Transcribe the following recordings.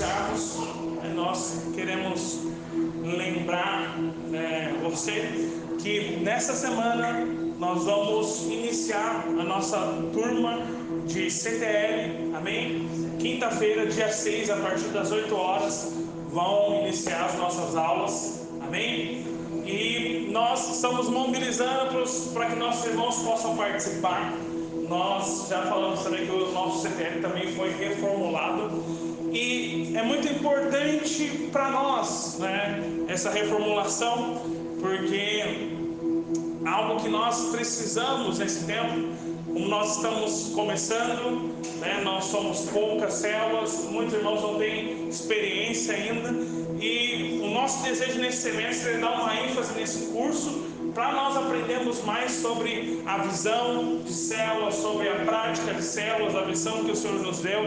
iniciarmos, né, nós queremos lembrar né, você que nessa semana nós vamos iniciar a nossa turma de CTL, amém? Quinta-feira, dia 6, a partir das 8 horas, vão iniciar as nossas aulas, amém? E nós estamos mobilizando para que nossos irmãos possam participar. Nós já falamos também que o nosso CTL também foi reformulado e é muito importante para nós, né, essa reformulação, porque algo que nós precisamos nesse tempo, como nós estamos começando, né, nós somos poucas células, muitos irmãos não têm experiência ainda, e o nosso desejo nesse semestre é dar uma ênfase nesse curso para nós aprendermos mais sobre a visão de células, sobre a prática de células, a visão que o Senhor nos deu.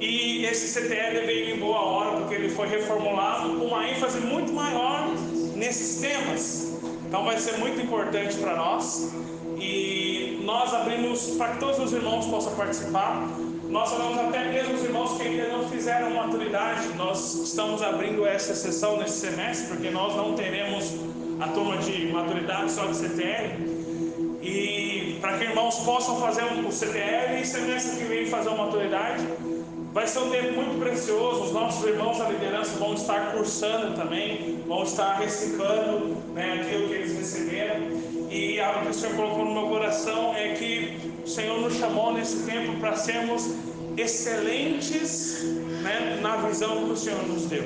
E esse CTL veio em boa hora, porque ele foi reformulado com uma ênfase muito maior nesses temas. Então vai ser muito importante para nós. E nós abrimos para que todos os irmãos possam participar. Nós falamos até mesmo os irmãos que ainda não fizeram maturidade. Nós estamos abrindo essa sessão nesse semestre, porque nós não teremos a turma de maturidade só de CTL. E para que irmãos possam fazer o CTL e semestre que vem fazer a maturidade. Vai ser um tempo muito precioso. Os nossos irmãos da liderança vão estar cursando também, vão estar reciclando né, aquilo que eles receberam. E algo que o Senhor colocou no meu coração é que o Senhor nos chamou nesse tempo para sermos excelentes né, na visão que o Senhor nos deu.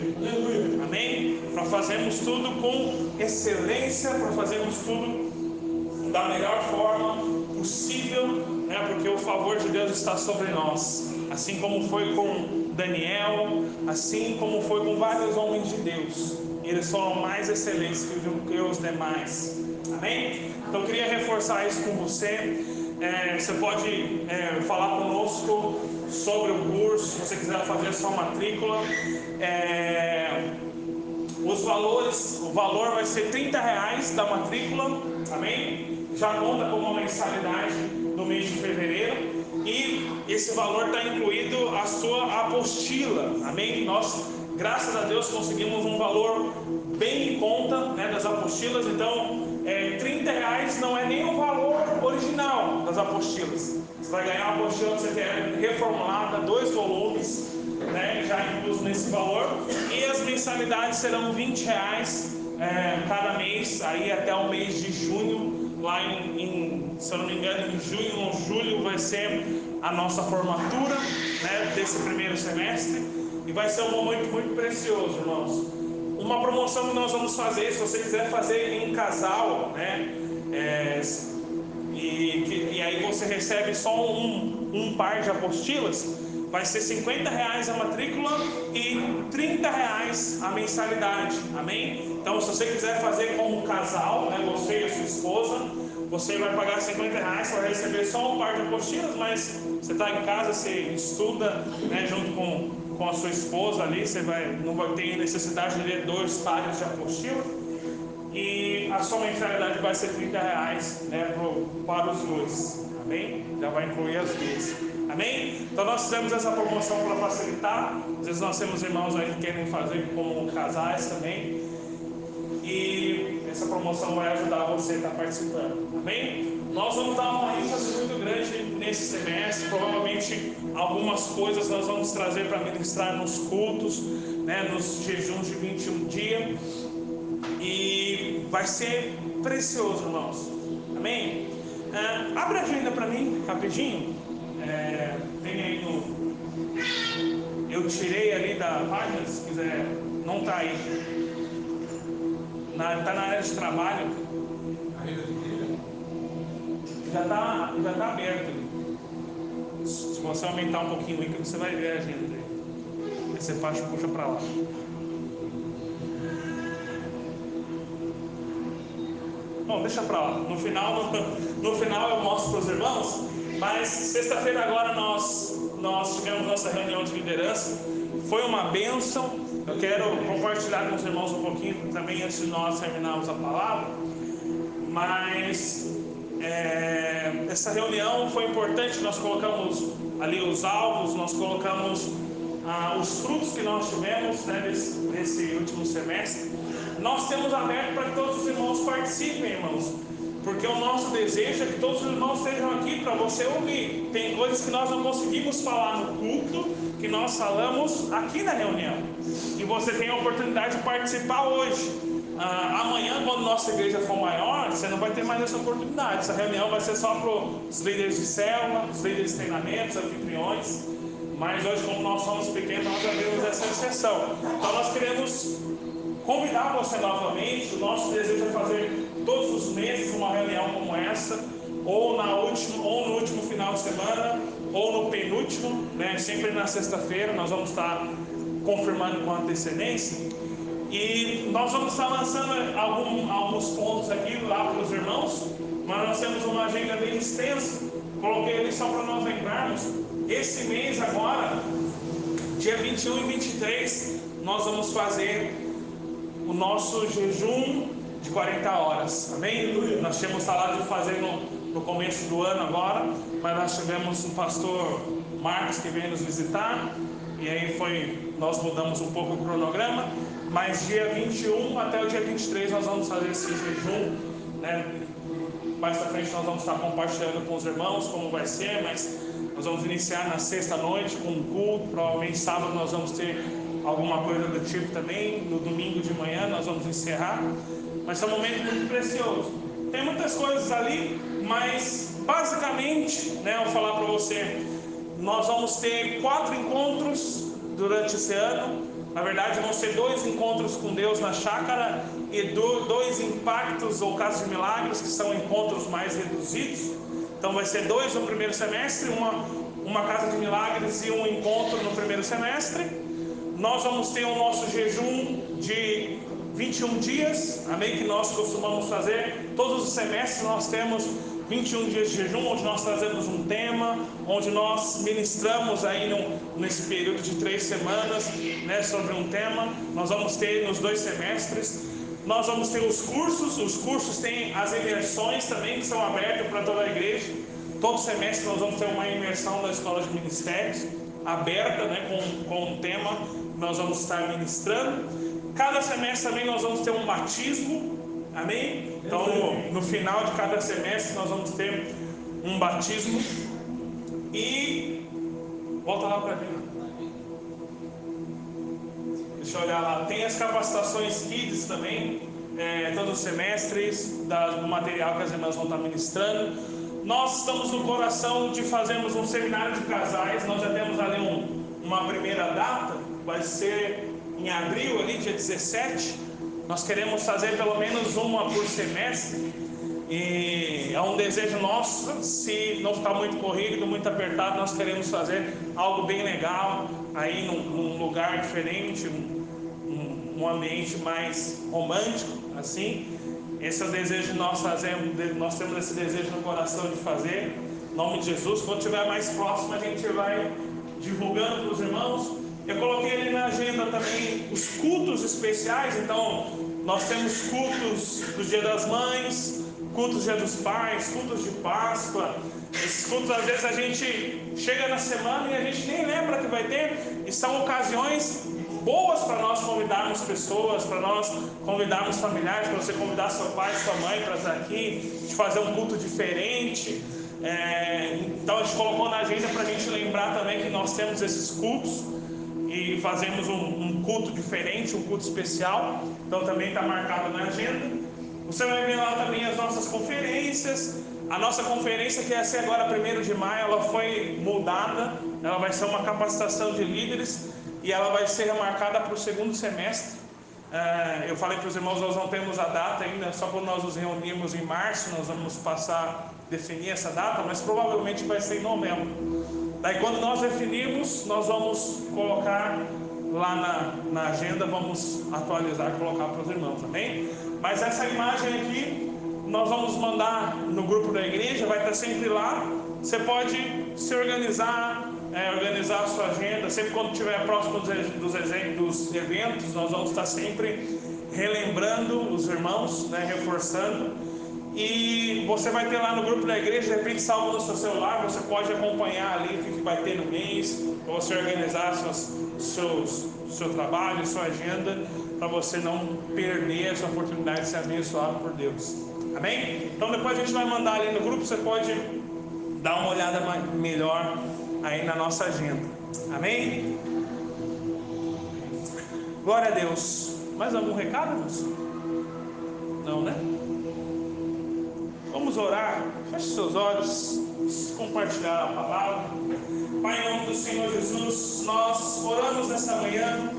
Amém? Para fazermos tudo com excelência, para fazermos tudo da melhor forma possível, né, porque o favor de Deus está sobre nós assim como foi com Daniel, assim como foi com vários homens de Deus. Eles foram mais excelentes que os demais. Amém? Então eu queria reforçar isso com você. É, você pode é, falar conosco sobre o curso, se você quiser fazer a sua matrícula. É, os valores, o valor vai ser 30 reais da matrícula, amém? Já conta com uma mensalidade no mês de fevereiro e esse valor está incluído a sua apostila, amém? Nós, graças a Deus, conseguimos um valor bem em conta né, das apostilas, então é, 30 reais não é nem o valor original das apostilas. Você vai ganhar uma apostila que você reformulada, dois volumes, né, já incluso nesse valor, e as mensalidades serão 20 reais é, cada mês, aí até o mês de junho, lá em, em, se eu não me engano, em junho ou julho vai ser a nossa formatura né, desse primeiro semestre, e vai ser um momento muito precioso, irmãos. Uma promoção que nós vamos fazer, se você quiser fazer em casal, né, é, e, e aí você recebe só um, um par de apostilas, vai ser 50 reais a matrícula e 30 reais a mensalidade, amém? Então, se você quiser fazer como casal, né, você e a sua esposa, você vai pagar 50 reais para receber só um par de apostilas, mas você está em casa, você estuda né, junto com, com a sua esposa ali, você vai, não vai ter necessidade de ler dois pares de apostila. E a sua mensalidade vai ser 30 reais né, pro, para os dois. Amém? Já vai incluir as duas. Amém? Então nós fizemos essa promoção para facilitar. Às vezes nós temos irmãos aí que querem fazer como casais também. E essa promoção vai ajudar você a estar participando. Amém? Nós vamos dar uma ênfase muito grande nesse semestre. Provavelmente algumas coisas nós vamos trazer para ministrar nos cultos, né, nos jejuns de 21 dias. E vai ser precioso, irmãos. Amém? É, abre a agenda para mim, rapidinho. É, tem aí no. Eu tirei ali da página, se quiser. Não está aí. Está na área de trabalho. Já está já tá aberto. Se você aumentar um pouquinho o ícone, você vai ver a agenda. Aí você faz, puxa para lá. Bom, deixa para lá. No final, no, no final eu mostro para os irmãos. Mas sexta-feira agora nós, nós tivemos nossa reunião de liderança. Foi uma bênção. Eu quero compartilhar com os irmãos um pouquinho também antes de nós terminarmos a palavra. Mas é, essa reunião foi importante. Nós colocamos ali os alvos, nós colocamos ah, os frutos que nós tivemos né, desse, desse último semestre, nós temos aberto para que todos os irmãos participem, irmãos. Porque o nosso desejo é que todos os irmãos estejam aqui para você ouvir. Tem coisas que nós não conseguimos falar no culto, que nós falamos aqui na reunião. E você tem a oportunidade de participar hoje. Ah, amanhã, quando nossa igreja for maior, você não vai ter mais essa oportunidade. Essa reunião vai ser só para os líderes de célula, os líderes de treinamentos, anfitriões. Mas hoje, como nós somos pequenos, nós abrimos essa exceção. Então, nós queremos convidar você novamente. O nosso desejo é fazer todos os meses uma reunião como essa, ou, na última, ou no último final de semana, ou no penúltimo, né? sempre na sexta-feira. Nós vamos estar confirmando com antecedência. E nós vamos estar lançando algum, alguns pontos aqui lá para os irmãos, mas nós temos uma agenda bem extensa. Coloquei ali só para nós lembrarmos. Esse mês agora, dia 21 e 23, nós vamos fazer o nosso jejum de 40 horas. Amém? Nós tínhamos falado de fazer no, no começo do ano agora, mas nós tivemos um pastor Marcos que veio nos visitar. E aí foi, nós mudamos um pouco o cronograma, mas dia 21 até o dia 23 nós vamos fazer esse jejum, né? Mais para frente nós vamos estar compartilhando com os irmãos como vai ser, mas nós vamos iniciar na sexta noite com um culto, provavelmente sábado nós vamos ter alguma coisa do tipo também, no domingo de manhã nós vamos encerrar, mas é um momento muito precioso. Tem muitas coisas ali, mas basicamente, né, eu vou falar para você, nós vamos ter quatro encontros durante esse ano. Na verdade, vão ser dois encontros com Deus na chácara e dois impactos ou casos de milagres, que são encontros mais reduzidos. Então, vai ser dois no primeiro semestre, uma, uma casa de milagres e um encontro no primeiro semestre. Nós vamos ter o nosso jejum de 21 dias, amém? Que nós costumamos fazer. Todos os semestres nós temos 21 dias de jejum, onde nós trazemos um tema, onde nós ministramos aí nesse período de três semanas né, sobre um tema. Nós vamos ter nos dois semestres. Nós vamos ter os cursos, os cursos têm as imersões também que são abertos para toda a igreja. Todo semestre nós vamos ter uma imersão da escola de ministérios aberta, né, com, com um tema nós vamos estar ministrando. Cada semestre também nós vamos ter um batismo, Amém? Então, no, final de cada semestre, nós vamos ter um batismo. E. Volta lá para mim. Deixa eu olhar lá. Tem as capacitações Kids também, é, todos os semestres, da, do material que as irmãs vão estar ministrando. Nós estamos no coração de fazermos um seminário de casais. Nós já temos ali um, uma primeira data, vai ser em abril, ali, dia 17. Nós queremos fazer pelo menos uma por semestre. E é um desejo nosso, se não ficar muito corrido, muito apertado, nós queremos fazer algo bem legal, aí num, num lugar diferente, um, um, ambiente mais romântico, assim. Esse é o desejo que nós fazemos, nós temos esse desejo no coração de fazer. Em nome de Jesus, quando estiver mais próximo, a gente vai divulgando para os irmãos. Eu coloquei ali na agenda também os cultos especiais, então nós temos cultos do Dia das Mães, cultos do Dia dos Pais, cultos de Páscoa. Esses cultos às vezes a gente chega na semana e a gente nem lembra que vai ter, e são ocasiões boas para nós convidarmos pessoas, para nós convidarmos familiares, para você convidar seu pai, sua mãe para estar aqui, de fazer um culto diferente. É, então a gente colocou na agenda para a gente lembrar também que nós temos esses cultos e fazemos um, um culto diferente, um culto especial. Então também está marcado na agenda. Você vai ver lá também as nossas conferências. A nossa conferência, que ia ser agora 1 de maio, ela foi mudada. Ela vai ser uma capacitação de líderes e ela vai ser remarcada para o segundo semestre. É, eu falei para os irmãos, nós não temos a data ainda, só quando nós nos reunirmos em março, nós vamos passar, definir essa data, mas provavelmente vai ser em novembro. Daí quando nós definirmos, nós vamos colocar lá na, na agenda, vamos atualizar e colocar para os irmãos, amém? Mas essa imagem aqui, nós vamos mandar no grupo da igreja, vai estar sempre lá. Você pode se organizar, é, organizar a sua agenda, sempre quando estiver próximo dos, dos, eventos, nós vamos estar sempre relembrando os irmãos, né, reforçando. E você vai ter lá no grupo da igreja, de repente salvo no seu celular, você pode acompanhar ali o que vai ter no mês, para você organizar seus, seu trabalho, sua agenda, para você não perder essa oportunidade de ser abençoado por Deus. Amém? Então depois a gente vai mandar ali no grupo, você pode dar uma olhada melhor aí na nossa agenda. Amém? Glória a Deus. Mais algum recado, moço? Não, né? Orar. Feche seus olhos. Compartilhar a palavra. Pai, em nome do Senhor Jesus, nós oramos nessa manhã.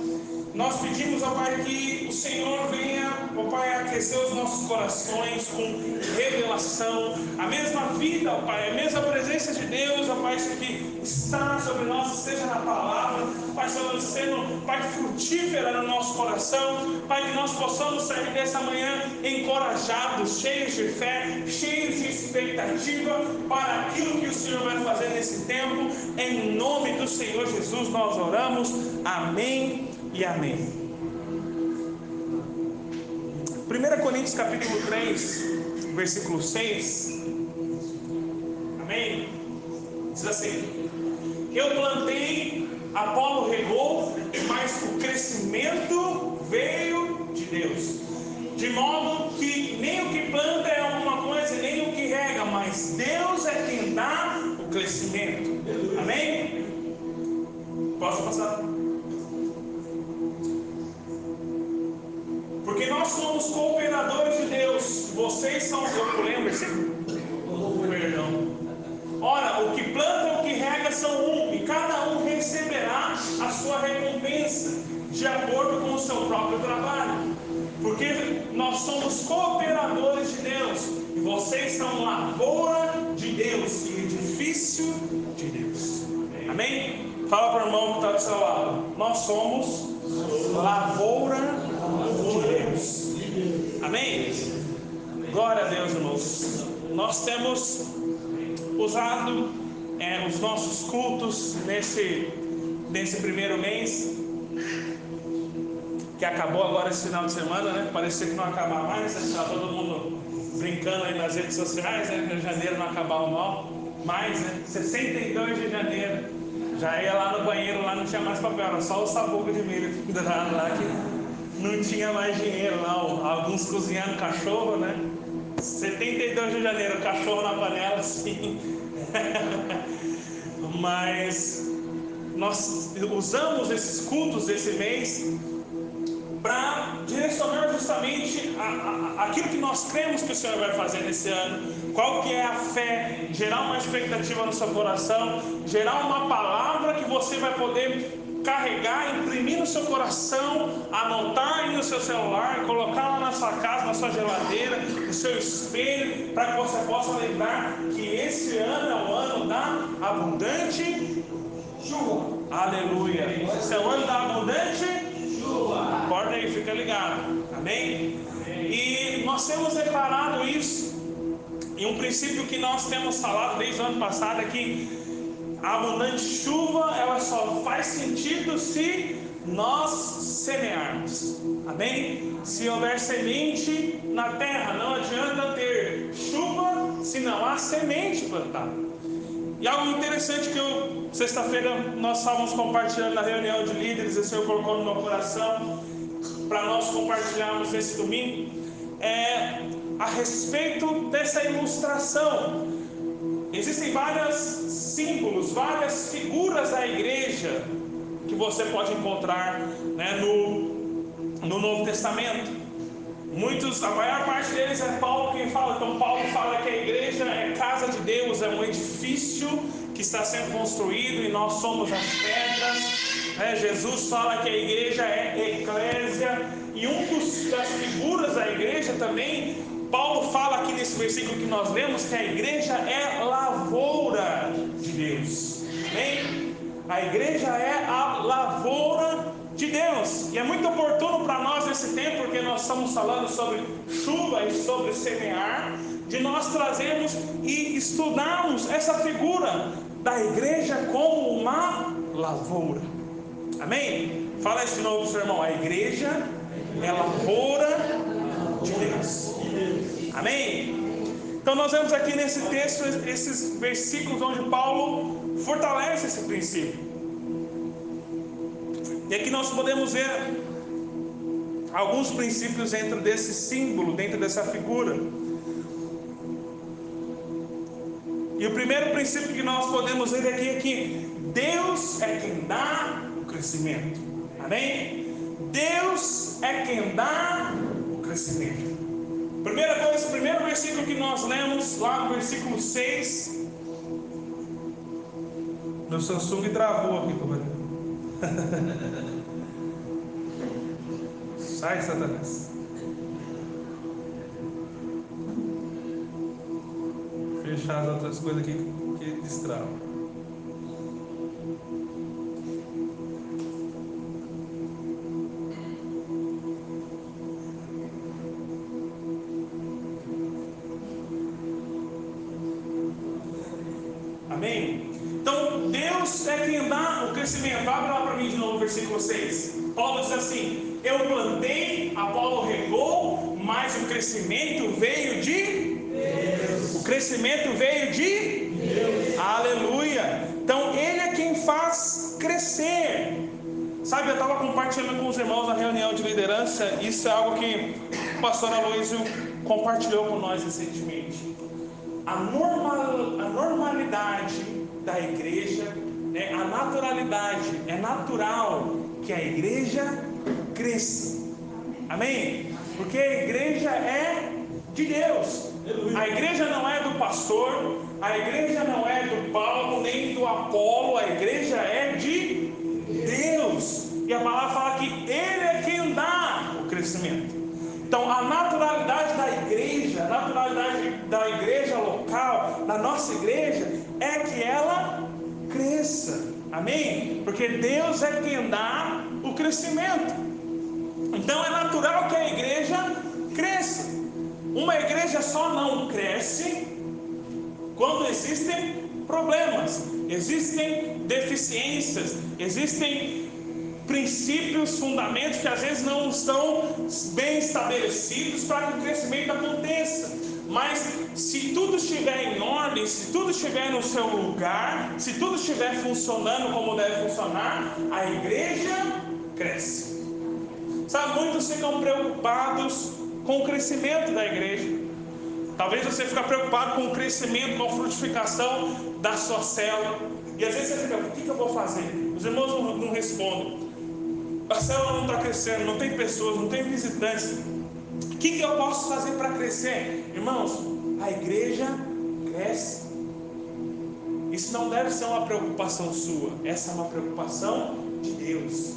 Nós pedimos, ó Pai, que o Senhor venha, ó Pai, aquecer os nossos corações com revelação, a mesma vida, ó Pai, a mesma presença de Deus, ó Pai, que está sobre nós, seja na palavra, Pai, sendo, Pai, frutífera no nosso coração, Pai, que nós possamos sair dessa manhã encorajados, cheios de fé, cheios de expectativa para aquilo que o Senhor vai fazer nesse tempo, em nome do Senhor Jesus nós oramos, amém e amém. 1 Coríntios capítulo 3, versículo 6. Amém? Diz assim: Eu plantei, Apolo regou, mas o crescimento veio de Deus. De modo que nem o que planta é alguma coisa, nem o que rega, mas Deus é quem dá o crescimento. Amém? Posso passar? Nós somos cooperadores de Deus. Vocês são. Eu lembro esse. Perdão. Ora, o que planta e o que rega são um, e cada um receberá a sua recompensa, de acordo com o seu próprio trabalho. Porque nós somos cooperadores de Deus, e vocês são lavoura de Deus e edifício de Deus. Amém? Fala para o irmão que está do seu lado. Nós somos lavoura de Deus. Amém? Glória a Deus, irmãos. Nós temos usado é, os nossos cultos nesse, nesse primeiro mês, que acabou agora esse final de semana, né? Parecia que não ia acabar mais, está todo mundo brincando aí nas redes sociais, né? Em janeiro não acabar o mal, mais, né? 62 de janeiro. Já ia lá no banheiro, lá não tinha mais papel, era só o sabugo de milho pendurado lá que não tinha mais dinheiro não. Alguns cozinhando cachorro, né? 72 de janeiro, cachorro na panela, sim. Mas nós usamos esses cultos desse mês para direcionar justamente a, a, aquilo que nós cremos que o Senhor vai fazer nesse ano, qual que é a fé, gerar uma expectativa no seu coração, gerar uma palavra que você vai poder carregar, imprimir no seu coração, anotar aí no seu celular, colocar lá na sua casa, na sua geladeira, no seu espelho, para que você possa lembrar que esse ano é o ano da abundante chuva. Aleluia. Esse é o ano da abundante chuva. Acorda aí, fica ligado. Amém? E nós temos declarado isso. E um princípio que nós temos falado desde o ano passado é que a abundante chuva ela só faz sentido se nós semearmos. Amém? Se houver semente na terra, não adianta ter chuva se não há semente plantada. E algo interessante que eu, sexta-feira, nós estávamos compartilhando na reunião de líderes, e o Senhor colocou no meu coração, para nós compartilharmos esse domingo, é a respeito dessa ilustração. Existem várias símbolos, várias figuras da igreja que você pode encontrar né, no, no Novo Testamento. Muitos, a maior parte deles é Paulo quem fala. Então Paulo fala que a igreja é casa de Deus, é um edifício que está sendo construído e nós somos as pedras. Né? Jesus fala que a igreja é eclésia e um dos, das figuras da igreja também Paulo fala aqui nesse versículo que nós lemos que a igreja é lavoura de Deus. Amém? A igreja é a lavoura de Deus. E é muito oportuno para nós nesse tempo, porque nós estamos falando sobre chuva e sobre semear, de nós trazermos e estudarmos essa figura da igreja como uma lavoura. Amém? Fala isso de novo, seu irmão. A igreja é lavoura de Deus. Amém? Então nós vemos aqui nesse texto esses versículos onde Paulo fortalece esse princípio. E aqui nós podemos ver alguns princípios dentro desse símbolo, dentro dessa figura. E o primeiro princípio que nós podemos ver aqui é que Deus é quem dá o crescimento. Amém? Deus é quem dá o crescimento. Primeira coisa, primeiro versículo que nós lemos, lá no versículo 6. Meu Samsung travou aqui, companheiro. Sai, Satanás. Fechar as outras coisas aqui que destravam. 6. Paulo diz assim: Eu plantei, Apolo regou, mas o crescimento veio de Deus. O crescimento veio de Deus. Aleluia. Então ele é quem faz crescer. Sabe, eu estava compartilhando com os irmãos na reunião de liderança, isso é algo que o pastor Aloysio compartilhou com nós recentemente. A, normal, a normalidade da igreja naturalidade, é natural que a igreja cresça. Amém? Porque a igreja é de Deus. A igreja não é do pastor, a igreja não é do Paulo, nem do Apolo, a igreja é de Deus. E a palavra fala que Ele é quem dá o crescimento. Então, a naturalidade da igreja, a naturalidade da igreja local, da nossa igreja, é que ela cresça. Amém? Porque Deus é quem dá o crescimento. Então é natural que a igreja cresça. Uma igreja só não cresce quando existem problemas, existem deficiências, existem princípios, fundamentos que às vezes não estão bem estabelecidos para que o crescimento aconteça. Mas se tudo estiver em ordem, se tudo estiver no seu lugar, se tudo estiver funcionando como deve funcionar, a igreja cresce. Sabe, muitos ficam preocupados com o crescimento da igreja. Talvez você fique preocupado com o crescimento, com a frutificação da sua célula. E às vezes você fica, o que, eu vou fazer? Os irmãos não, não respondem. A célula não está crescendo, não tem pessoas, não tem visitantes. O que, que eu posso fazer para crescer? Irmãos, a igreja cresce. Isso não deve ser uma preocupação sua, essa é uma preocupação de Deus.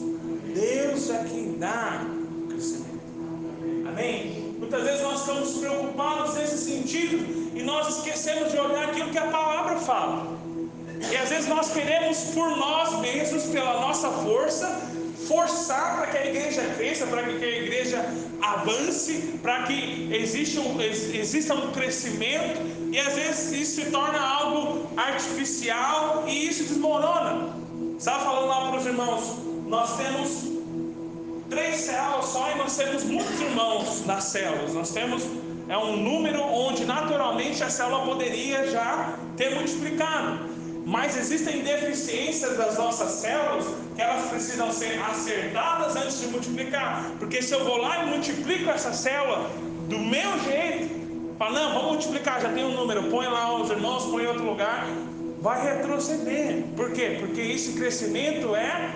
Deus é quem dá o crescimento. Amém? Muitas vezes nós estamos preocupados nesse sentido e nós esquecemos de olhar aquilo que a palavra fala. E às vezes nós queremos por nós mesmos, pela nossa força, forçar para que a igreja cresça, para que a igreja avance, para que exista um, exista um crescimento, e às vezes isso se torna algo artificial e isso desmorona. Estava falando lá para os irmãos, nós temos três células só e nós temos muitos irmãos nas células. Nós temos é um número onde naturalmente a célula poderia já ter multiplicado. Mas existem deficiências das nossas células que elas precisam ser acertadas antes de multiplicar. Porque se eu vou lá e multiplico essa célula do meu jeito, fala, não, vamos multiplicar, já tem um número, põe lá os irmãos, põe em outro lugar, vai retroceder. Por quê? Porque esse crescimento é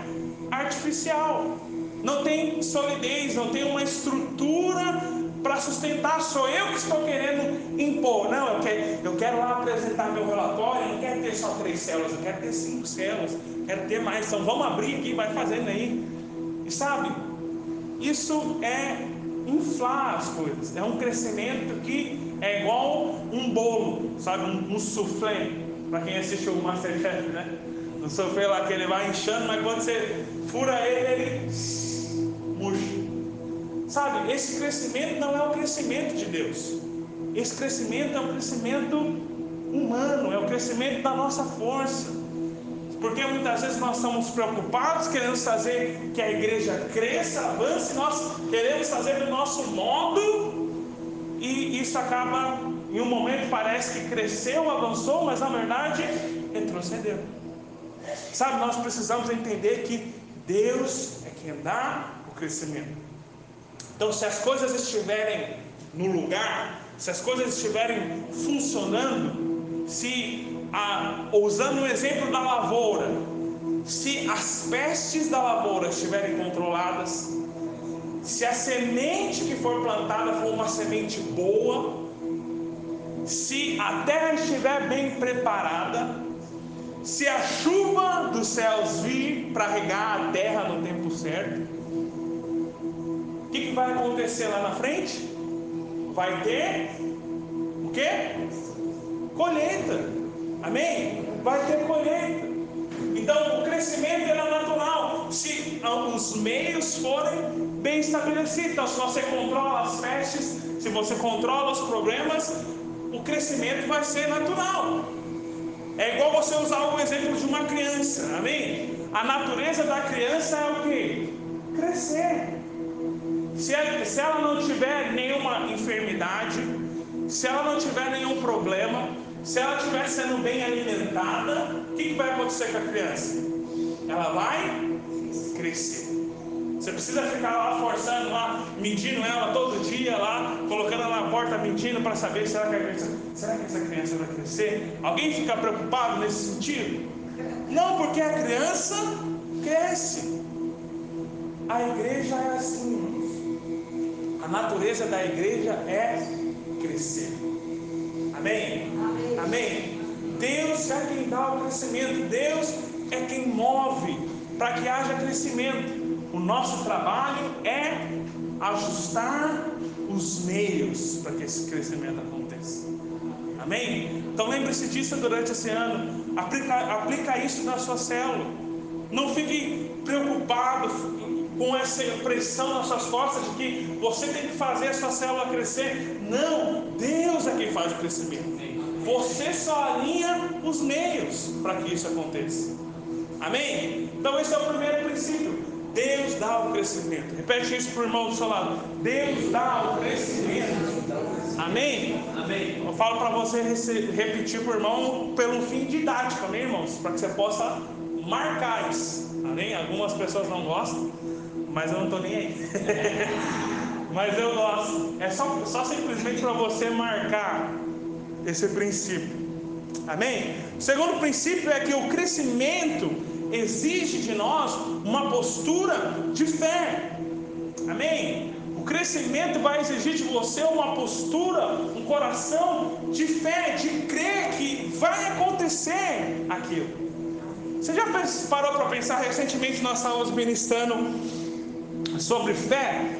artificial. Não tem solidez, não tem uma estrutura para sustentar, sou eu que estou querendo impor. Não, eu quero, eu quero lá apresentar meu relatório, não quero ter só três células, eu quero ter cinco células, quero ter mais. Então vamos abrir aqui, vai fazendo aí. E sabe, isso é inflar as coisas, é um crescimento que é igual um bolo, sabe, um, um soufflé, para quem assistiu o Masterchef, né? Um soufflé lá que ele vai inchando, mas quando você fura ele, ele murcha. Sabe, esse crescimento não é o crescimento de Deus. Esse crescimento é um crescimento humano, é o crescimento da nossa força. Porque muitas vezes nós estamos preocupados, queremos fazer que a igreja cresça, avance, nós queremos fazer do nosso modo, e isso acaba em um momento parece que cresceu, avançou, mas na verdade retrocedeu. Sabe, nós precisamos entender que Deus é quem dá o crescimento. Então, se as coisas estiverem no lugar, se as coisas estiverem funcionando, se a, usando o exemplo da lavoura, se as pestes da lavoura estiverem controladas, se a semente que for plantada for uma semente boa, se a terra estiver bem preparada, se a chuva dos céus vir para regar a terra no tempo certo, que, que vai acontecer lá na frente? Vai ter o quê? Colheita. Amém? Vai ter colheita. Então o crescimento é natural se os meios forem bem estabelecidos. Então, se você controla as pestes, se você controla os problemas, o crescimento vai ser natural. É igual você usar o exemplo de uma criança, amém? A natureza da criança é o que? Crescer. Se ela, se ela não tiver nenhuma enfermidade, se ela não tiver nenhum problema, se ela estiver sendo bem alimentada, o que, que vai acontecer com a criança? Ela vai crescer. Você precisa ficar lá forçando, lá, medindo ela todo dia, lá, colocando ela na porta, medindo para saber criança, será que essa criança vai crescer? Alguém fica preocupado nesse sentido? Não, porque a criança cresce. A igreja é assim. A natureza da igreja é crescer. Amém? Amém? Amém? Deus é quem dá o crescimento. Deus é quem move para que haja crescimento. O nosso trabalho é ajustar os meios para que esse crescimento aconteça. Amém? Então lembre-se disso durante esse ano. Aplica, aplica isso na sua célula. Não fique preocupado com essa pressão nas suas costas de que você tem que fazer a sua célula crescer. Não, Deus é quem faz o crescimento. Você só alinha os meios para que isso aconteça. Amém? Então esse é o primeiro princípio. Deus dá o crescimento. Repete isso para o irmão do seu lado. Deus dá o crescimento. Amém? Amém. Eu falo para você repetir para o irmão pelo fim didático, amém, irmãos? Para que você possa marcar isso. Amém? Algumas pessoas não gostam, mas eu não estou nem aí. mas eu gosto. É só, só simplesmente para você marcar esse princípio. Amém? O segundo princípio é que o crescimento exige de nós uma postura de fé. Amém? O crescimento vai exigir de você uma postura, um coração de fé, de crer que vai acontecer aquilo. Você já parou para pensar? Recentemente nós estávamos ministrando sobre fé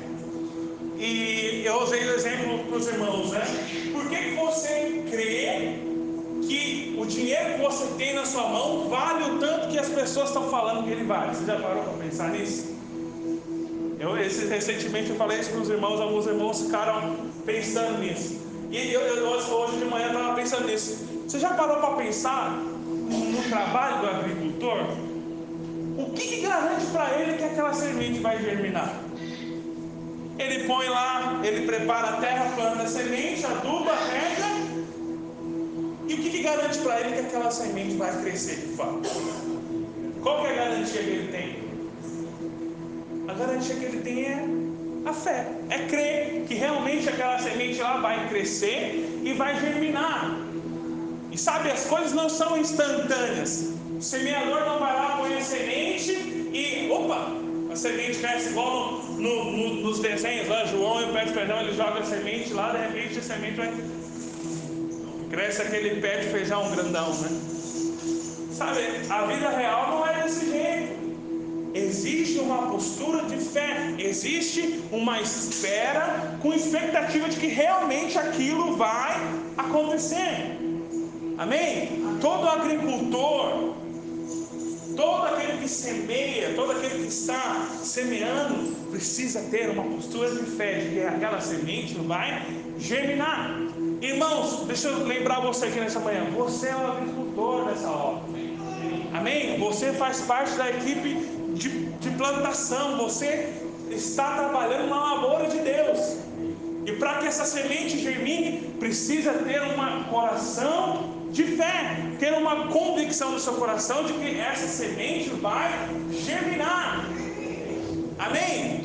e eu usei o exemplo para os irmãos, né? Por que, você crê que o dinheiro que você tem na sua mão vale o tanto que as pessoas estão falando que ele vale. Você já parou para pensar nisso? Eu esse, recentemente eu falei isso para os irmãos, alguns irmãos ficaram pensando nisso. E eu, eu hoje de manhã estava pensando nisso. Você já parou para pensar no trabalho do agricultor? Que, que garante para ele que aquela semente vai germinar? Ele põe lá, ele prepara a terra, planta a semente, aduba, rega e o que, que garante para ele que aquela semente vai crescer de fato? Qual que é a garantia que ele tem? A garantia que ele tem é a fé, é crer que realmente aquela semente lá vai crescer e vai germinar. E sabe, as coisas não são instantâneas. O semeador não vai lá, põe a semente e, opa, a semente cresce igual no, no, no, nos desenhos lá, João e o pé de perdão, ele joga a semente lá, de repente a semente vai Cresce aquele pé de feijão grandão, né? Sabe, a vida real não é desse jeito. Existe uma postura de fé, existe uma espera com expectativa de que realmente aquilo vai acontecer. Amém? Todo agricultor, todo aquele que semeia, todo aquele que está semeando, precisa ter uma postura de fé de que aquela semente vai germinar. Irmãos, deixa eu lembrar você aqui nessa manhã. Você é o agricultor dessa obra. Amém? Você faz parte da equipe de, de plantação. Você está trabalhando na lavoura de Deus. E para que essa semente germine, precisa ter um coração de fé, ter uma convicção no seu coração de que essa semente vai germinar. Amém?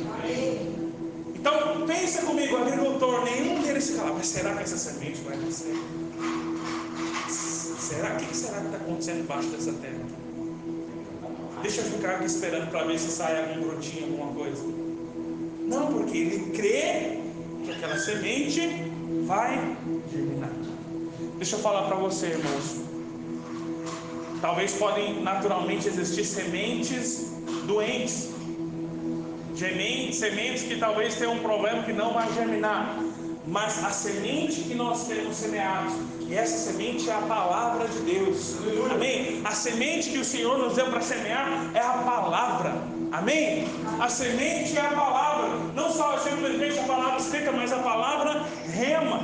Então pensa comigo, agricultor, nenhum deles se cala, mas será que essa semente vai nascer? Será? O que será que está acontecendo embaixo dessa terra? Deixa eu ficar aqui esperando para ver se sai algum brotinho, alguma coisa. Não, porque ele crê que aquela semente vai germinar. Deixa eu falar para você, irmãos. Talvez podem naturalmente existir sementes doentes, sementes que talvez tenham um problema que não vai germinar. Mas a semente que nós temos e essa semente é a palavra de Deus. Amém? A semente que o Senhor nos deu para semear é a palavra. Amém? A semente é a palavra. Não só simplesmente a palavra escrita, mas a palavra rema.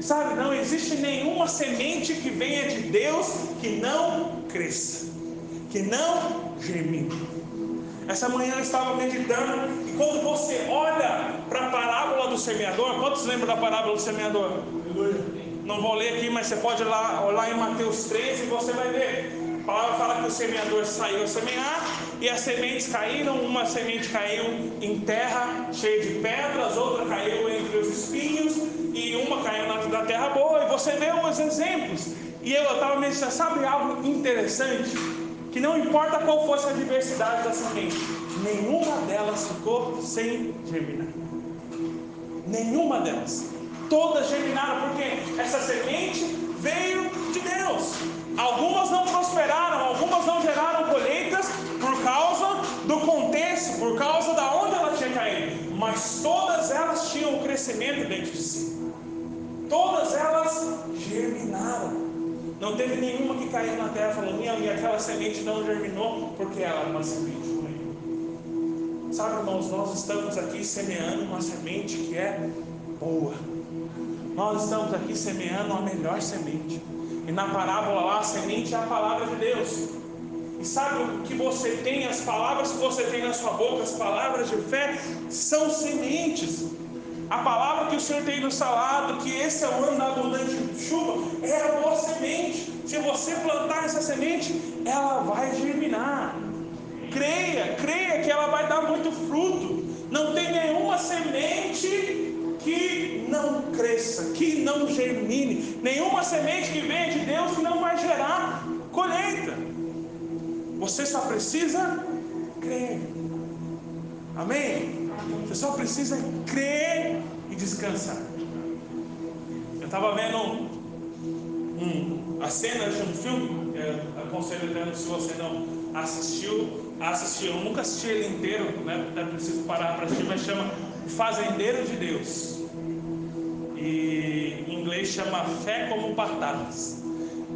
Sabe, não existe nenhuma semente que venha de Deus que não cresça, que não germine. Essa manhã eu estava meditando e quando você olha para a parábola do semeador, quantos lembram da parábola do semeador? Não vou ler aqui, mas você pode ir lá, olhar em Mateus 13 e você vai ver. A palavra fala que o semeador saiu a semear e as sementes caíram. Uma semente caiu em terra cheia de pedras, outra caiu entre os espinhos e uma caiu na, terra boa, e você vê os exemplos. E eu estava meditando, sabe algo interessante? Que não importa qual fosse a diversidade da semente, nenhuma delas ficou sem germinar. Nenhuma delas. Todas germinaram, porque essa semente veio de Deus. Algumas não prosperaram, algumas não geraram colheitas por causa do contexto, por causa da onde ela tinha caído. Mas todas elas tinham o crescimento dentro de si todas elas germinaram. Não teve nenhuma que caiu na terra falou, e aquela semente não germinou porque ela é uma semente ruim. Sabe, irmãos, nós estamos aqui semeando uma semente que é boa. Nós estamos aqui semeando a melhor semente. E na parábola lá, a semente é a palavra de Deus. E sabe o que você tem, as palavras que você tem na sua boca, as palavras de fé, são sementes. A palavra que o Senhor tem nos falado, que esse é o ano da abundante chuva, é a boa semente. Se você plantar essa semente, ela vai germinar. Creia, creia que ela vai dar muito fruto. Não tem nenhuma semente que não cresça, que não germine. Nenhuma semente que venha de Deus não vai gerar colheita. Você só precisa crer. Amém? Você só precisa crer e descansar. Eu estava vendo um, a cena de um filme, é, aconselho até se você não assistiu, assistir. Eu nunca assisti ele inteiro, né? É preciso parar para assistir, mas chama Fazendeiro de Deus. E em inglês chama Fé como Batatas.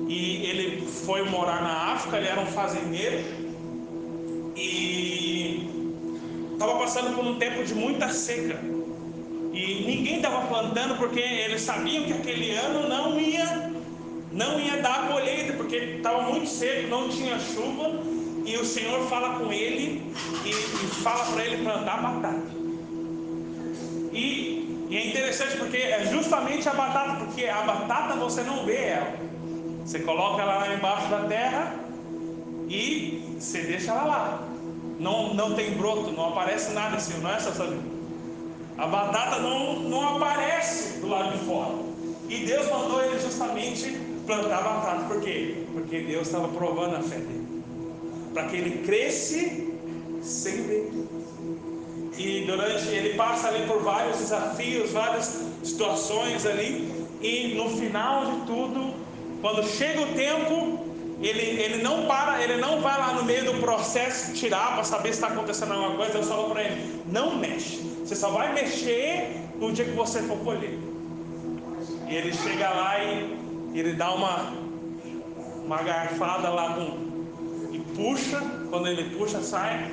E ele foi morar na África, ele era um fazendeiro. E estava passando por um tempo de muita seca. E ninguém estava plantando porque eles sabiam que aquele ano não ia não ia dar colheita, porque estava muito seco, não tinha chuva, e o Senhor fala com ele e, e fala para ele plantar batata. E, e, é interessante porque é justamente a batata, porque a batata você não vê ela. Você coloca ela lá embaixo da terra e você deixa ela lá não, não tem broto, não aparece nada assim, não é, Sassani? A batata não, não aparece do lado de fora. E Deus mandou ele justamente plantar batata, por quê? Porque Deus estava provando a fé dele. Para que ele cresce sem ver. E durante ele passa ali por vários desafios, várias situações ali, e no final de tudo, quando chega o tempo, ele, ele não para, ele não vai lá no meio do processo tirar para saber se está acontecendo alguma coisa. Eu falo para ele: não mexe. Você só vai mexer no dia que você for colher. E ele chega lá e ele dá uma, uma garfada lá e puxa. Quando ele puxa, sai.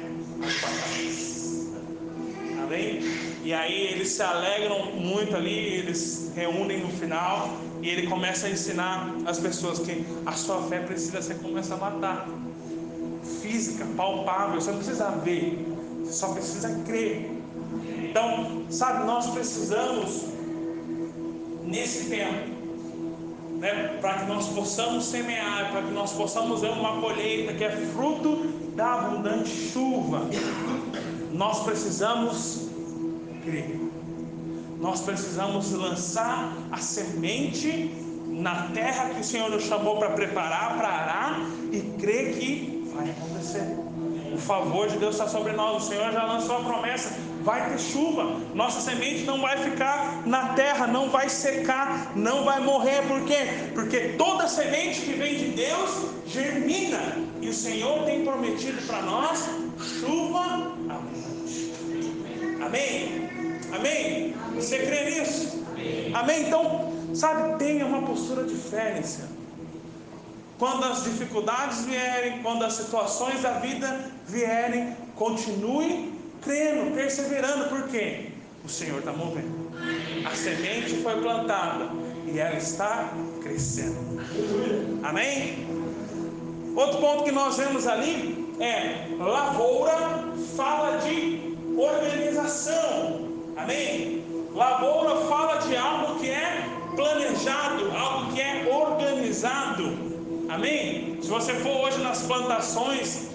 Amém? E aí eles se alegram muito ali, eles reúnem no final e ele começa a ensinar as pessoas que a sua fé precisa ser como essa batata física, palpável. Você não precisa ver, você só precisa crer. Então, sabe, nós precisamos nesse tempo, né, para que nós possamos semear, para que nós possamos ver uma colheita que é fruto da abundante chuva, nós precisamos crer. Nós precisamos lançar a semente na terra que o Senhor nos chamou para preparar, para arar e crer que vai acontecer. O favor de Deus está sobre nós. O Senhor já lançou a promessa: vai ter chuva. Nossa semente não vai ficar na terra, não vai secar, não vai morrer. Por quê? Porque toda semente que vem de Deus germina. E o Senhor tem prometido para nós chuva. Amém? Amém? Você crê nisso? Amém? Então, sabe, tenha uma postura de fé nesse ano. Quando as dificuldades vierem, quando as situações da vida vierem, continue crendo, perseverando, porque o Senhor está movendo. A semente foi plantada e ela está crescendo. Amém? Outro ponto que nós vemos ali é lavoura você for hoje nas plantações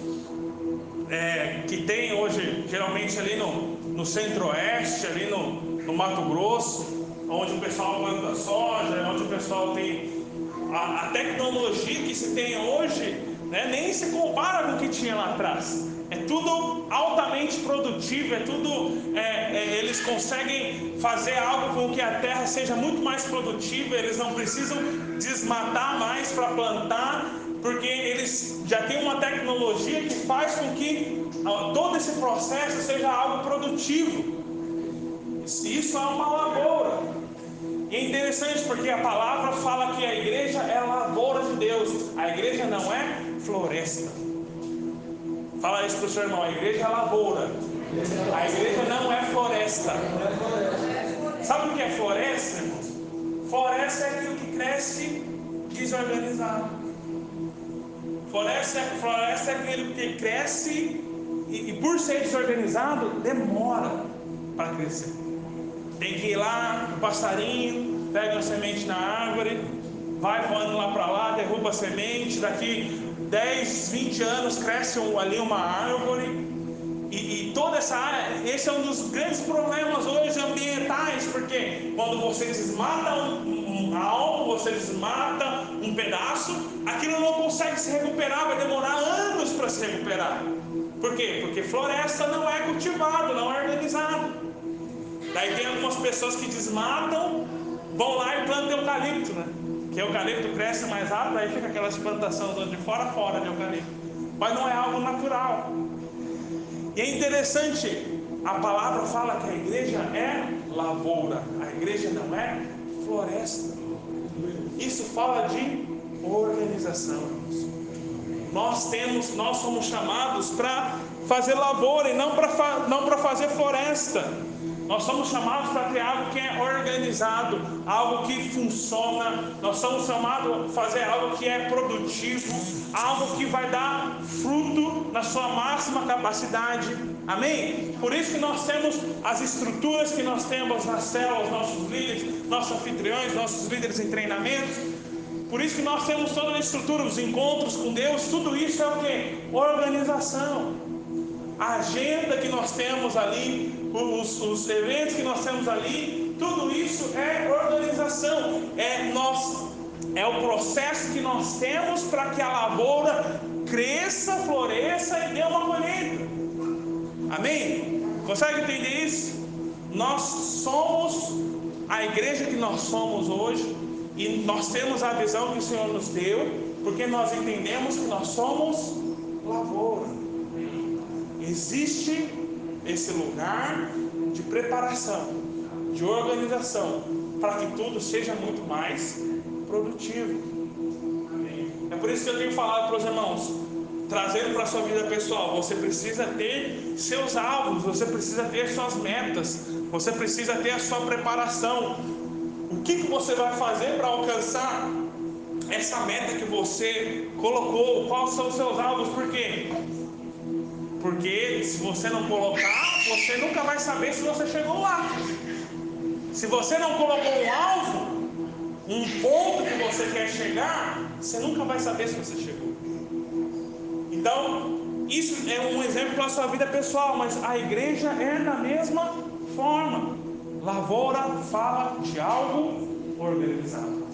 é, que tem hoje, geralmente ali no, no centro-oeste, ali no, no Mato Grosso, onde o pessoal planta soja, onde o pessoal tem a, a tecnologia que se tem hoje, né, nem se compara com o que tinha lá atrás. É tudo altamente produtivo, é tudo. É, é, eles conseguem fazer algo com que a terra seja muito mais produtiva, eles não precisam desmatar mais para plantar, porque eles já têm uma tecnologia que faz com que todo esse processo seja algo produtivo. Isso é uma lavoura. E é interessante porque a palavra fala que a igreja é lavoura de Deus, a igreja não é floresta. Fala isso para o seu irmão: a igreja é lavoura, a igreja não é floresta. Sabe o que é floresta, irmãos? Floresta é aquilo que cresce desorganizado. Floresta, floresta é aquilo que cresce e, e por ser desorganizado, demora para crescer. Tem que ir lá, o passarinho, pega uma semente na árvore, vai voando lá para lá, derruba a semente, daqui 10, 20 anos cresce ali uma árvore. E, e, toda essa área, esse é um dos grandes problemas hoje ambientais, porque quando você desmata um, um algo, você desmata um pedaço, aquilo não consegue se recuperar, vai demorar anos para se recuperar. Por quê? Porque floresta não é cultivado, não é organizado. Daí tem algumas pessoas que desmatam, vão lá e plantam eucalipto, né? que eucalipto cresce mais rápido, aí fica aquelas plantações de fora fora de eucalipto. Mas não é algo natural. E é interessante, a palavra fala que a igreja é lavoura, a igreja não é floresta. Isso fala de organização. Nós temos, nós somos chamados para fazer lavoura e não para não para fazer floresta. Nós somos chamados para ter algo que é organizado, algo que funciona. Nós somos chamados a fazer algo que é produtivo, algo que vai dar fruto na sua máxima capacidade. Amém? Por isso que nós temos as estruturas que nós temos nas células, nossos líderes, nossos anfitriões, nossos líderes em treinamento. Por isso que nós temos toda a estrutura, os encontros com Deus, tudo isso é o que? Organização. A agenda que nós temos ali, os, os eventos que nós temos ali, tudo isso é organização, é nós, é o processo que nós temos para que a lavoura cresça, floresça e dê uma colheita. Amém? Consegue entender isso? Nós somos a igreja que nós somos hoje e nós temos a visão que o Senhor nos deu, porque nós entendemos que nós somos lavoura. Existe esse lugar de preparação, de organização, para que tudo seja muito mais produtivo. É por isso que eu tenho falado para os irmãos, trazendo para a sua vida pessoal, você precisa ter seus alvos, você precisa ter suas metas, você precisa ter a sua preparação. O que, que você vai fazer para alcançar essa meta que você colocou? Quais são os seus alvos? Por quê? Porque se você não colocar, você nunca vai saber se você chegou lá. Se você não colocou um alvo, um ponto que você quer chegar, você nunca vai saber se você chegou. Então, isso é um exemplo para a sua vida pessoal, mas a igreja é da mesma forma. Lavoura fala de algo organizado.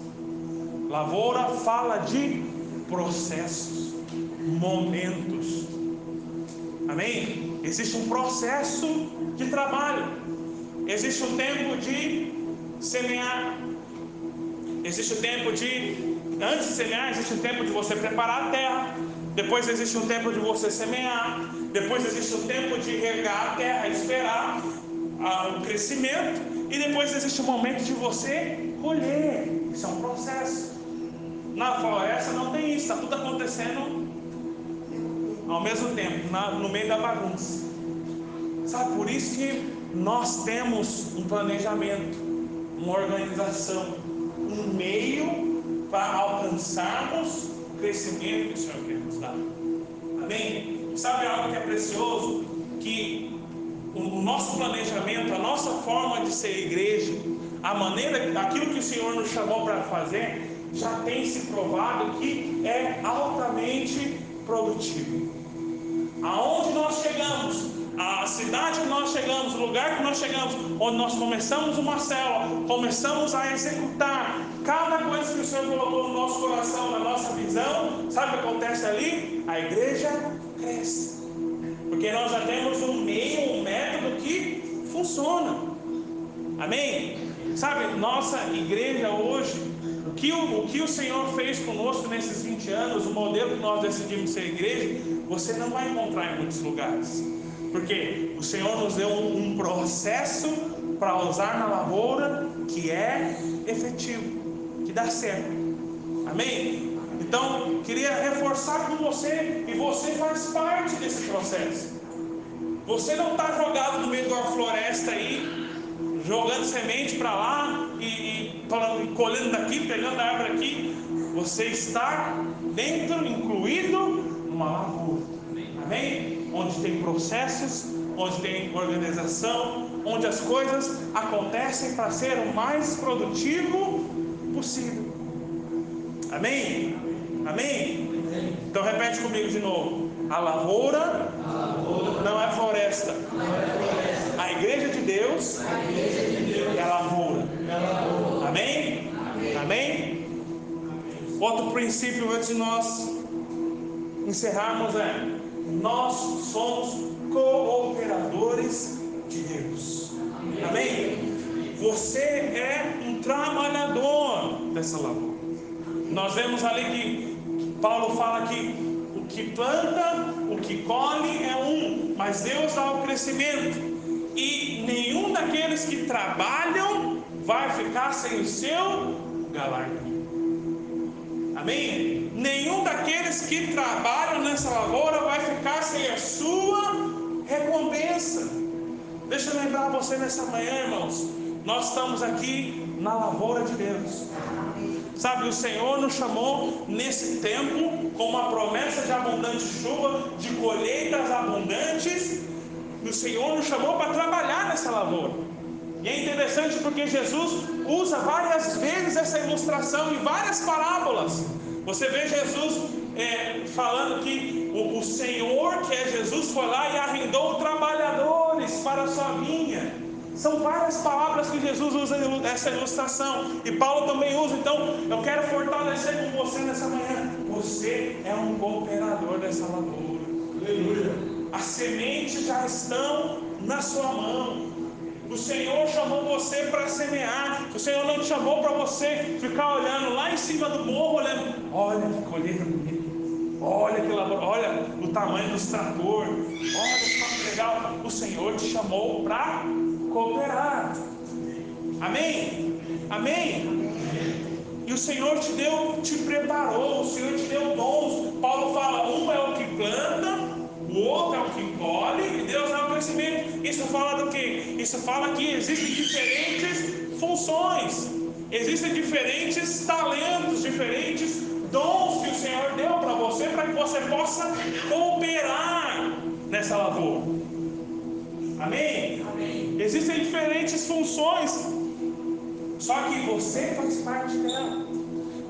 Lavoura fala de processos, momentos. Amém? Existe um processo de trabalho. Existe um tempo de semear. Existe o um tempo de antes de semear, existe um tempo de você preparar a terra. Depois existe um tempo de você semear. Depois existe um tempo de regar a terra, esperar o crescimento. E depois existe um momento de você colher. Isso é um processo. Na floresta não tem isso, está tudo acontecendo ao mesmo tempo, na, no meio da bagunça. Sabe, por isso que nós temos um planejamento, uma organização, um meio para alcançarmos o crescimento que o Senhor quer nos dar. Amém? Sabe algo que é precioso? Que o nosso planejamento, a nossa forma de ser igreja, a maneira, aquilo que o Senhor nos chamou para fazer, já tem se provado que é altamente produtivo. Aonde nós chegamos, a cidade que nós chegamos, o lugar que nós chegamos, onde nós começamos uma célula, começamos a executar cada coisa que o Senhor colocou no nosso coração, na nossa visão, sabe o que acontece ali? A igreja cresce. Porque nós já temos um meio, um método que funciona. Amém? Sabe, nossa igreja hoje, o que o, o que o Senhor fez conosco nesses 20 anos, o modelo que nós decidimos ser igreja, você não vai encontrar em muitos lugares. Porque o Senhor nos deu um, um processo para usar na lavoura que é efetivo, que dá certo. Amém? Então, queria reforçar com você, e você faz parte desse processo. Você não está jogado no meio de uma floresta aí, jogando semente para lá e, e, e colhendo daqui, pegando a árvore aqui. Você está dentro, incluído numa lavoura. Amém? Onde tem processos, onde tem organização, onde as coisas acontecem para ser o mais produtivo possível. Amém? Amém? Então repete comigo de novo. A lavoura, a lavoura não, é floresta. não é floresta. Igreja de Deus, igreja de Deus é a lavoura. É a lavoura. Amém? Amém? Amém? Outro princípio antes de nós encerrarmos é: nós somos cooperadores de Deus. Amém? Você é um trabalhador dessa lavoura. Nós vemos ali que Paulo fala que o que planta, o que colhe é um, mas Deus dá o crescimento. E nenhum daqueles que trabalham vai ficar sem o seu galardão. Amém? Nenhum daqueles que trabalham nessa lavoura vai ficar sem a sua recompensa. Deixa eu lembrar você nessa manhã, irmãos. Nós estamos aqui na lavoura de Deus. Sabe, o Senhor nos chamou nesse tempo com uma promessa de abundante chuva, de colheitas abundantes. O Senhor nos chamou para trabalhar nessa lavoura. E é interessante porque Jesus usa várias vezes essa ilustração em várias parábolas. Você vê Jesus é, falando que o, o, Senhor, que é Jesus, foi lá e arrendou trabalhadores para a sua vinha. São várias palavras que Jesus usa nessa ilustração. E Paulo também usa. Então, eu quero fortalecer com você nessa manhã. Você é um cooperador dessa lavoura. Aleluia. As sementes já estão na sua mão. O Senhor chamou você para semear. O Senhor não te chamou para você ficar olhando lá em cima do morro, olhando. Olha que colheita bonita. Olha que lavoura. Olha o tamanho dos trator. Olha que legal. O Senhor te chamou para cooperar. Amém? Amém? E o Senhor te deu, te preparou, o Senhor te deu dons. Paulo fala: um é o que planta, o outro é o que colhe, e Deus dá o crescimento. Isso fala do que? Isso fala que existem diferentes funções, existem diferentes talentos, diferentes dons que o Senhor deu para você, para que você possa cooperar nessa lavoura. Amém? Amém? Existem diferentes funções. Só que você faz parte dela.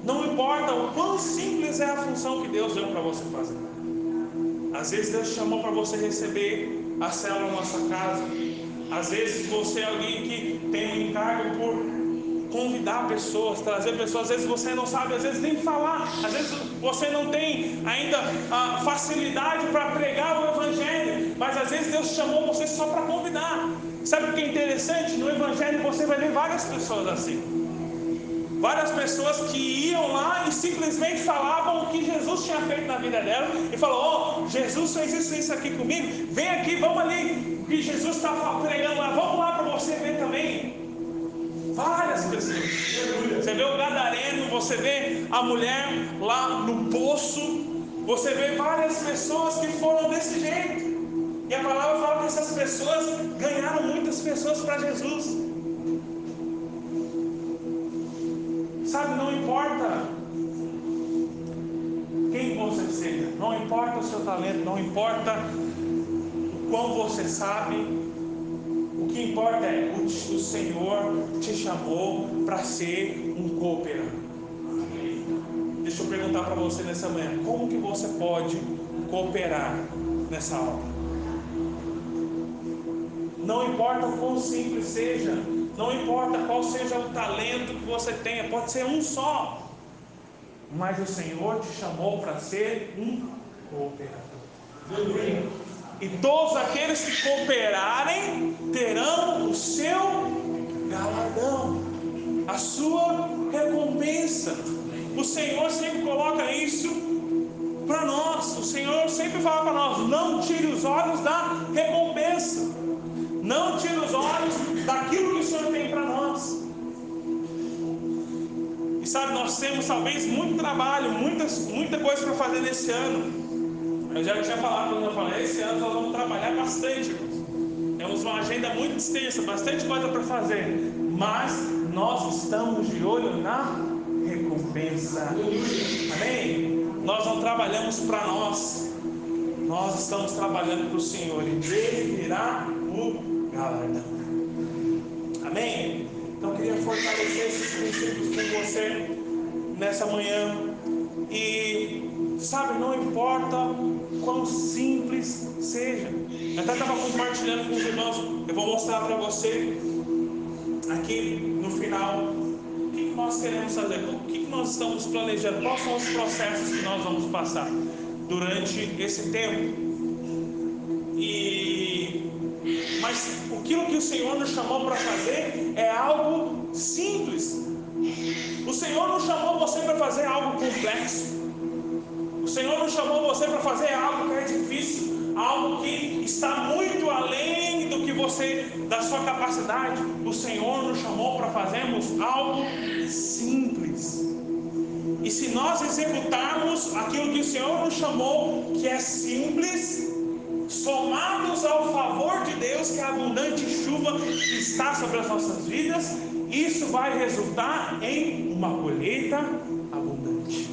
Não importa o quão simples é a função que Deus deu para você fazer. Às vezes Deus chamou para você receber a célula na sua casa. Às vezes você é alguém que tem um encargo por convidar pessoas, trazer pessoas. Às vezes você não sabe, às vezes nem falar. Às vezes você não tem ainda a facilidade para pregar o Evangelho. Mas às vezes Deus chamou você só para convidar. Sabe o que é interessante? No Evangelho você vai ver várias pessoas assim. Várias pessoas que iam lá e simplesmente falavam o que Jesus tinha feito na vida dela e falou: oh, Jesus fez isso, isso aqui comigo, vem aqui, vamos ali, o que Jesus está pregando lá, vamos lá para você ver também. Várias pessoas. Você vê o gadareno, você vê a mulher lá no poço, você vê várias pessoas que foram desse jeito. E a palavra fala que essas pessoas ganharam muitas pessoas para Jesus. Sabe, não importa quem você seja, não importa o seu talento, não importa o quão você sabe, o que importa é o, o Senhor te chamou para ser um cooperante. Deixa eu perguntar para você nessa manhã, como que você pode cooperar nessa obra? Não importa o quão simples seja, não importa qual seja o talento que você tenha, pode ser um só. Mas o Senhor te chamou para ser um cooperador. E todos aqueles que cooperarem terão o seu galardão, a sua recompensa. O Senhor sempre coloca isso para nós. O Senhor sempre fala para nós: não tire os olhos da recompensa. Não tire os olhos daquilo Senhor tem para nós. E sabe, nós temos talvez muito trabalho, muitas, muita coisa para fazer nesse ano. Eu já tinha falado quando eu falei, esse ano nós vamos trabalhar bastante. Temos uma agenda muito extensa, bastante coisa para fazer. Mas nós estamos de olho na recompensa. Amém? Nós não trabalhamos para nós. Nós estamos trabalhando para o Senhor e dele virá o galardão. Amém? Então eu queria fortalecer esses princípios com você nessa manhã. E sabe, não importa quão simples seja. Eu até estava compartilhando com os irmãos. Eu vou mostrar para você aqui no final o que, nós queremos fazer, o que nós estamos planejando, quais são os processos que nós vamos passar durante esse tempo. Aquilo que o Senhor nos chamou para fazer é algo simples. O Senhor não chamou você para fazer algo complexo. O Senhor não chamou você para fazer algo que é difícil, algo que está muito além do que você, da sua capacidade. O Senhor nos chamou para fazermos algo simples. E se nós executarmos aquilo que o Senhor nos chamou, que é simples, somados ao favor de Deus, que a abundante chuva está sobre as nossas vidas, isso vai resultar em uma colheita abundante.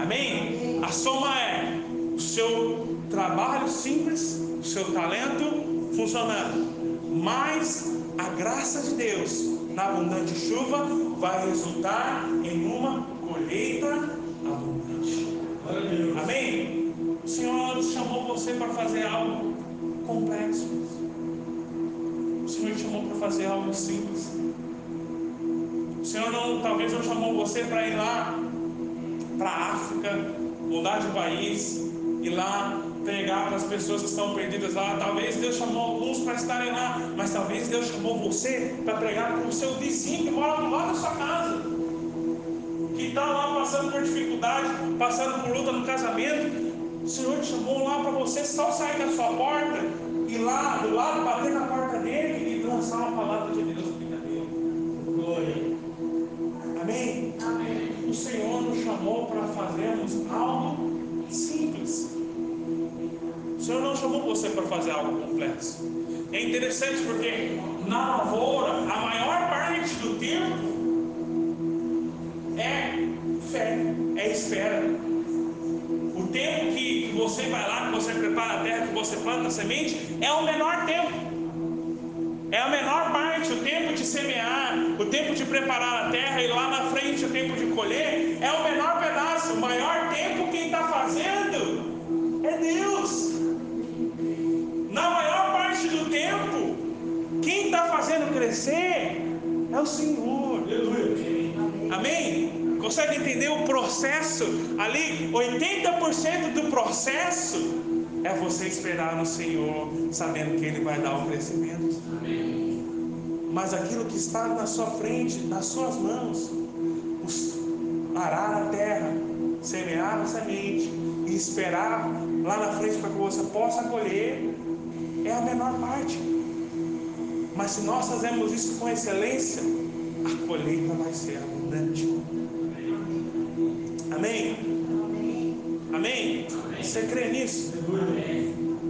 Amém? A soma é o seu trabalho simples, o seu talento funcionando, mais a graça de Deus na abundante chuva vai resultar em uma colheita abundante. Chamou você para fazer algo complexo. O Senhor te chamou para fazer algo simples. O Senhor não, talvez não chamou você para ir lá para a África, mudar de país, ir lá pregar para as pessoas que estão perdidas lá. Talvez Deus chamou alguns para estarem lá, mas talvez Deus chamou você para pregar para o seu vizinho que mora do lado da sua casa, que está lá passando por dificuldade, passando por luta no casamento, o Senhor te chamou lá para você só sair da sua porta e lá do lado bater na porta dele e lançar uma palavra de Deus vida dele. Glória. Amém? Amém? O Senhor nos chamou para fazermos algo simples. O Senhor não chamou você para fazer algo complexo. É interessante porque na lavoura, a maior parte do tempo é fé, é espera tempo que você vai lá, que você prepara a terra, que você planta a semente, é o menor tempo. É a menor parte, o tempo de semear, o tempo de preparar a terra e lá na frente o tempo de colher, é o menor pedaço. O maior tempo quem está fazendo é Deus. Na maior parte do tempo, quem está fazendo crescer é o Senhor. Amém? Consegue entender o processo? Ali, 80% do processo é você esperar no Senhor, sabendo que Ele vai dar o crescimento. Mas aquilo que está na sua frente, nas suas mãos, arar a terra, semear a semente e esperar lá na frente para que você possa colher, é a menor parte. Mas se nós fazemos isso com excelência, a colheita vai ser abundante. Amém? Amém? Você crê nisso?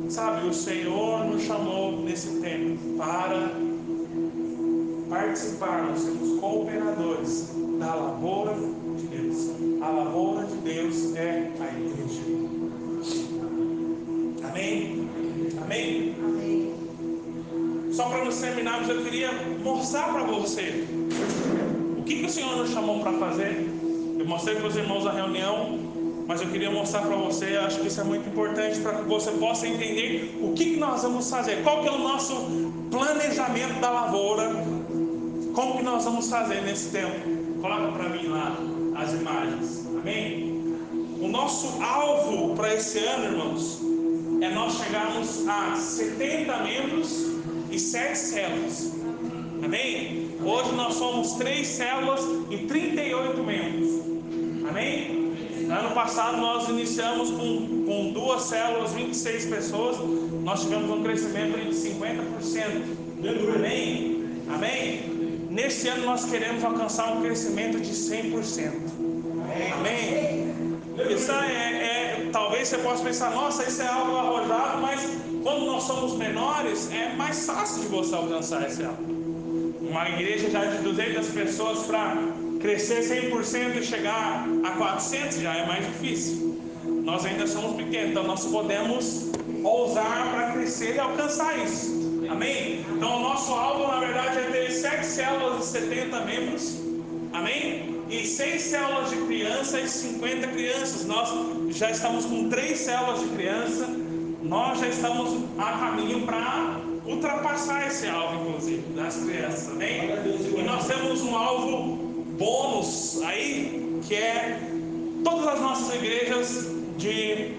Sabe, o Senhor nos chamou nesse tempo para participarmos, sermos cooperadores da lavoura de Deus. A lavoura de Deus é a igreja. Amém? Amém? Amém. Só para nós terminarmos, eu queria mostrar para você o que, que o Senhor nos chamou para fazer. Eu mostrei para os irmãos a reunião, mas eu queria mostrar para você, acho que isso é muito importante para que você possa entender o que, que nós vamos fazer, qual que é o nosso planejamento da lavoura, como que nós vamos fazer nesse tempo. Coloca para mim lá as imagens, amém? O nosso alvo para esse ano, irmãos, é nós chegarmos a 70 membros e 7 células. Amém? Hoje nós somos 3 células e 38 membros. Amém? Ano passado nós iniciamos com, com duas células, 26 pessoas. Nós tivemos um crescimento de 50%. Amém? Amém? Neste ano nós queremos alcançar um crescimento de 100%. Amém? Isso é, é, talvez você possa pensar, nossa, isso é algo arrojado, mas quando nós somos menores, é mais fácil de você alcançar algo. Uma igreja já de 200 pessoas para crescer 100% e chegar a 400 já é mais difícil. Nós ainda somos pequenos, então nós podemos ousar para crescer e alcançar isso. Amém? Então o nosso alvo, na verdade, é ter 7 células e 70 membros. Amém? e seis células de criança e 50 crianças. Nós já estamos com três células de criança, nós já estamos a caminho para ultrapassar esse alvo, inclusive, das crianças, amém? E nós temos um alvo bônus aí, que é todas as nossas igrejas de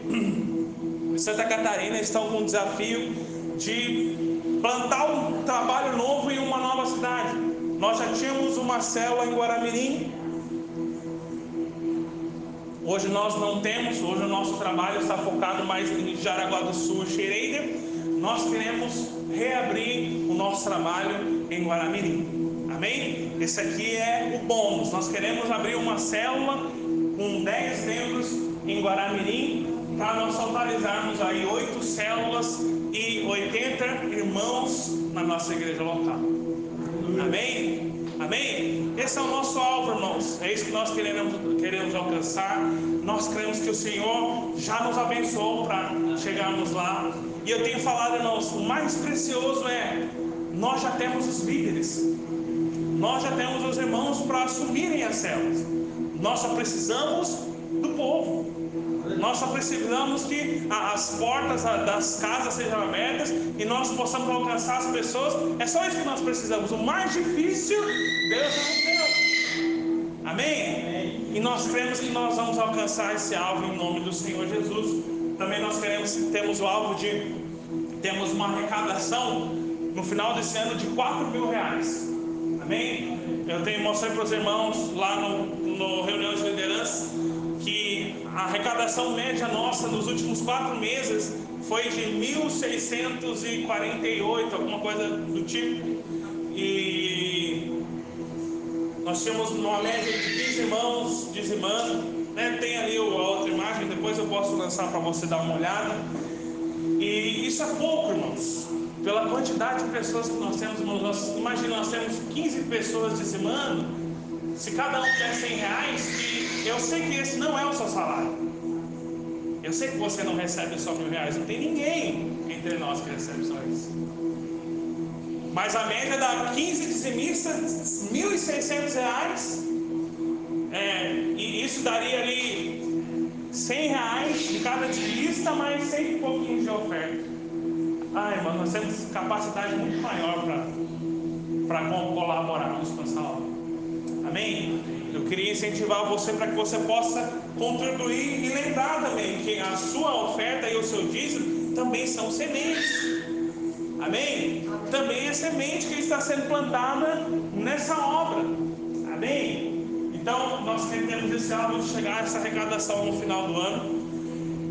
Santa Catarina estão com o desafio de plantar um trabalho novo em uma nova cidade. Nós já tínhamos uma célula em Guaramirim, Hoje nós não temos, hoje o nosso trabalho está focado mais em Jaraguá do Sul e Xereira. Nós queremos reabrir o nosso trabalho em Guaramirim. Amém? Esse aqui é o bônus. Nós queremos abrir uma célula com 10 membros em Guaramirim para nós totalizarmos aí oito células e 80 irmãos na nossa igreja local. Amém? Amém? Esse é o nosso alvo, irmãos. É isso que nós queremos, queremos alcançar. Nós cremos que o Senhor já nos abençoou para chegarmos lá. E eu tenho falado, irmãos, o mais precioso é: nós já temos os líderes, nós já temos os irmãos para assumirem as células. Nós só precisamos do povo. Nós só precisamos que as portas das casas sejam abertas e nós possamos alcançar as pessoas. É só isso que nós precisamos. O mais difícil, Deus não deu. Amém? E nós cremos que nós vamos alcançar esse alvo em nome do Senhor Jesus. Também nós queremos, temos o alvo de temos uma arrecadação no final desse ano de 4 mil reais. Amém? Eu tenho mostrei para os irmãos lá no, no reunião de liderança que a arrecadação média nossa nos últimos quatro meses foi de 1.648, alguma coisa do tipo. E nós tínhamos uma média de 15 irmãos dizimando. Né? Tem ali a outra imagem, depois eu posso lançar para você dar uma olhada. E isso é pouco, irmãos. Pela quantidade de pessoas que nós temos, imagina, nós temos 15 pessoas dizimando. Se cada um der 100 reais, eu sei que esse não é o seu salário. Eu sei que você não recebe só mil reais. Não tem ninguém entre nós que recebe só isso. Mas a média dá 15 dizimistas, R$ 1.600. É, e isso daria ali 100 reais de cada dizimista, mais 100 e pouquinho de oferta. Ai, mano, nós temos capacidade muito maior para colaborarmos com essa obra. Amém? Eu queria incentivar você para que você possa contribuir e lembrar também que a sua oferta e o seu dízimo também são sementes. Amém? Também é semente que está sendo plantada nessa obra. Amém? Então, nós temos esse alvo chegar a essa arrecadação no final do ano.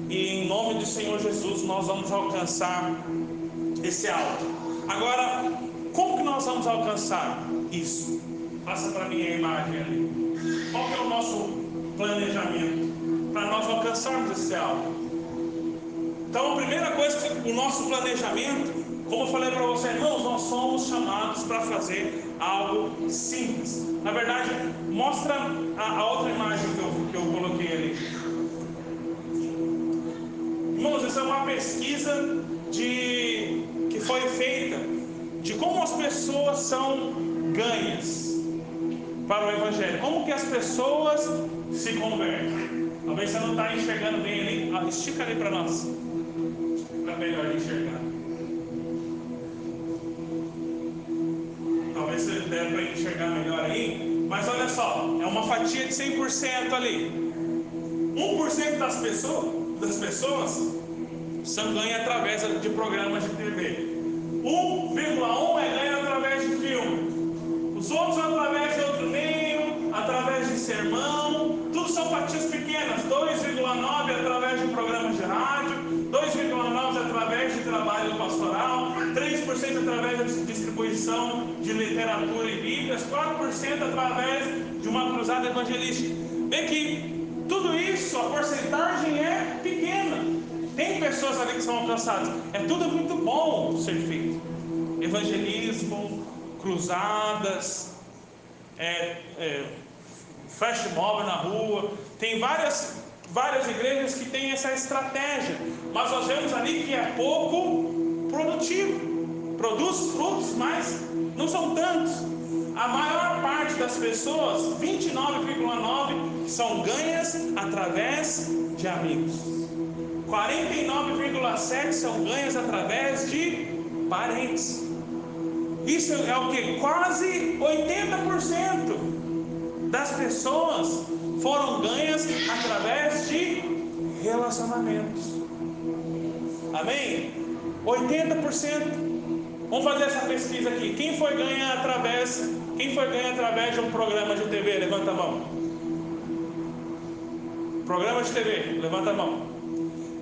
E em nome do Senhor Jesus, nós vamos alcançar esse alvo. Agora, como que nós vamos alcançar isso? Passa para mim a imagem ali. Qual que é o nosso planejamento para nós alcançarmos esse alvo? Então, a primeira coisa, o nosso planejamento como eu falei para você, irmãos, nós somos chamados para fazer algo simples. Na verdade, mostra a, a outra imagem que eu, que eu coloquei ali. Irmãos, isso é uma pesquisa de, que foi feita de como as pessoas são ganhas para o Evangelho. Como que as pessoas se convertem. Talvez você não está enxergando bem ali. Ah, estica ali para nós. Para melhor enxergar. der para enxergar melhor aí, mas olha só, é uma fatia de 100% ali. 1% das pessoas, das pessoas são ganhas através de programas de TV. 1,1 é ganho através de filme. Os outros através de outro meio, através de sermão. Tudo são fatias pequenas. 2,9 através de programas de rádio. 2,9 através de trabalho pastoral. 3% através da distribuição de literatura e bíblias, 4% através de uma cruzada evangelística. Vê que tudo isso, a porcentagem é pequena. Tem pessoas ali que são alcançadas. É tudo muito bom ser feito. Evangelismo, cruzadas, é, é, flash mob na rua. Tem várias, várias igrejas que têm essa estratégia. Mas nós vemos ali que é pouco produtivo. Produz frutos, mas não são tantos. A maior parte das pessoas, 29,9, são ganhas através de amigos. 49,7 são ganhas através de parentes. Isso é o que? Quase 80% das pessoas foram ganhas através de relacionamentos. Amém? 80%. Vamos fazer essa pesquisa aqui. Quem foi ganha através, quem foi ganha através de um programa de TV? Levanta a mão. Programa de TV, levanta a mão.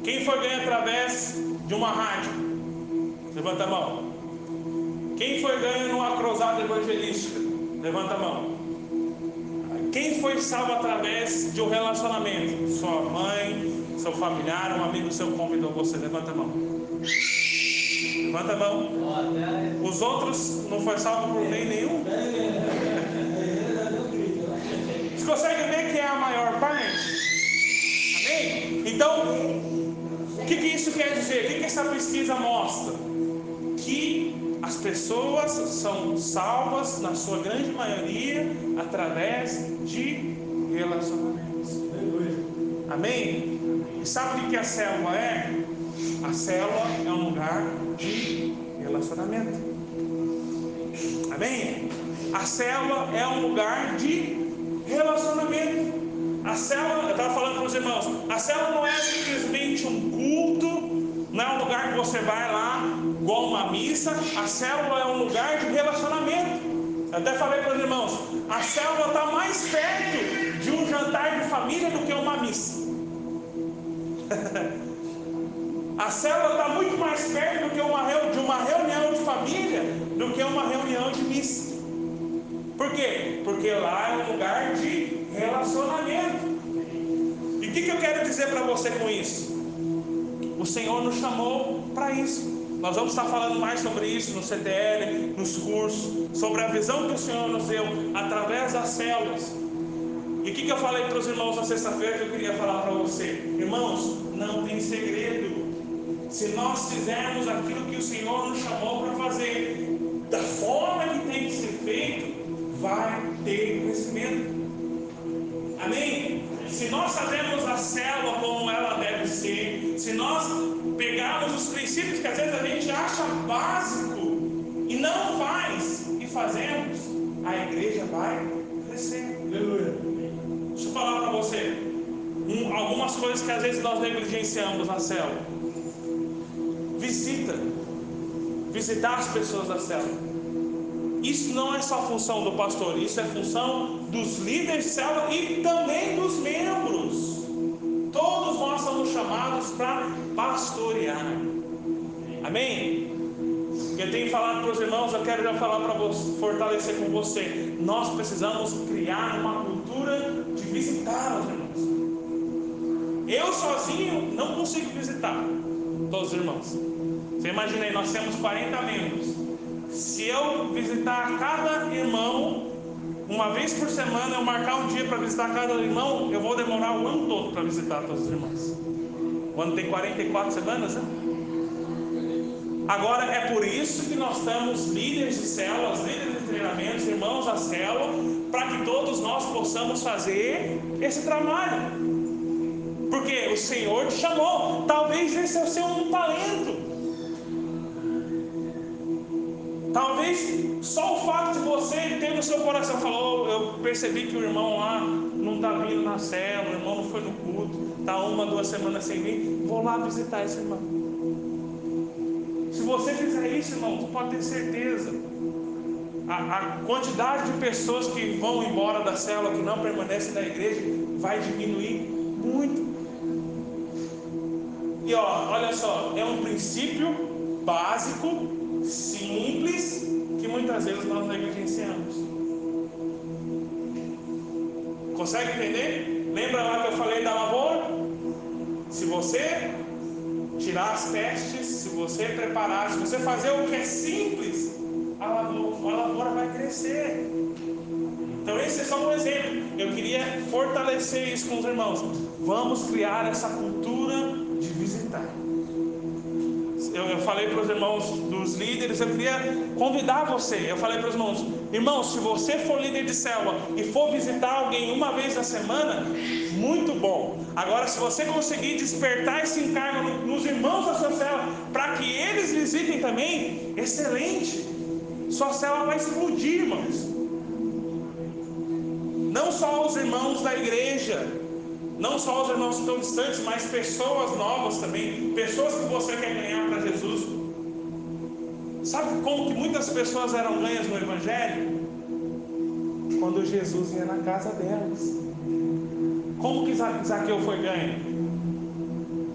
Quem foi ganha através de uma rádio? Levanta a mão. Quem foi ganho numa cruzada evangelística? Levanta a mão. Quem foi salvo através de um relacionamento? Sua mãe, seu familiar, um amigo seu convidou você. Levanta a mão. Levanta a mão. Os outros não foi salvo por nem nenhum. Você consegue ver que é a maior parte? Amém? Então, o que, que isso quer dizer? O que, que essa pesquisa mostra? Que as pessoas são salvas, na sua grande maioria, através de relacionamentos. Amém? E sabe o que a célula é? A célula é um lugar de relacionamento. Amém? A célula é um lugar de relacionamento. A célula, eu estava falando para os irmãos, a célula não é simplesmente um culto, não é um lugar que você vai lá, igual uma missa. A célula é um lugar de relacionamento. Eu até falei para os irmãos, a célula está mais perto de um jantar de família do que uma missa. A célula está muito mais perto do que uma, de uma reunião de família do que uma reunião de missa. Por quê? Porque lá é um lugar de relacionamento. E o que, que eu quero dizer para você com isso? O Senhor nos chamou para isso. Nós vamos estar falando mais sobre isso no CTL, nos cursos, sobre a visão que o Senhor nos deu através das células. E o que, que eu falei para os irmãos na sexta-feira que eu queria falar para você? Irmãos, não tem segredo. Se nós fizermos aquilo que o Senhor nos chamou para fazer, da forma que tem que ser feito, vai ter crescimento. Amém? Se nós fazemos a célula como ela deve ser, se nós pegarmos os princípios que às vezes a gente acha básico e não faz e fazemos, a igreja vai crescer. Aleluia. Deixa eu falar para você um, algumas coisas que às vezes nós negligenciamos na célula. Visita. Visitar as pessoas da célula. Isso não é só função do pastor, isso é função dos líderes de célula e também dos membros. Todos nós somos chamados para pastorear. Amém? Eu tenho falado para os irmãos, eu quero já falar para você, fortalecer com você. Nós precisamos criar uma cultura de visitar os irmãos. Eu sozinho não consigo visitar todos os irmãos. Você imagina aí, nós temos 40 membros. Se eu visitar cada irmão, uma vez por semana, eu marcar um dia para visitar cada irmão, eu vou demorar o ano todo para visitar todos os irmãos. O ano tem 44 semanas, né? Agora é por isso que nós estamos líderes de células, líderes de treinamentos, irmãos da célula, para que todos nós possamos fazer esse trabalho. Porque o Senhor te chamou, talvez esse é o seu um talento. Talvez só o fato de você ter no seu coração falou, eu percebi que o irmão lá não está vindo na célula, o irmão não foi no culto, está uma, duas semanas sem vir, vou lá visitar esse irmão. Se você fizer isso, irmão, tu pode ter certeza. A, a quantidade de pessoas que vão embora da célula, que não permanecem na igreja, vai diminuir muito. E ó, olha só, é um princípio básico simples muitas vezes nós negligenciamos. Consegue entender? Lembra lá que eu falei da lavoura? Se você tirar as pestes, se você preparar, se você fazer o que é simples, a lavoura, a lavoura vai crescer. Então esse é só um exemplo. Eu queria fortalecer isso com os irmãos. Vamos criar essa cultura de visitar eu, eu falei para os irmãos dos líderes, eu queria convidar você. Eu falei para os irmãos, irmãos, se você for líder de célula e for visitar alguém uma vez na semana, muito bom. Agora, se você conseguir despertar esse encargo nos irmãos da sua célula, para que eles visitem também, excelente. Sua célula vai explodir, irmãos. Não só os irmãos da igreja, não só os irmãos que estão distantes, mas pessoas novas também, pessoas que você quer ganhar para Jesus. Sabe como que muitas pessoas eram ganhas no Evangelho? Quando Jesus ia na casa delas. Como que Zaqueu foi ganho?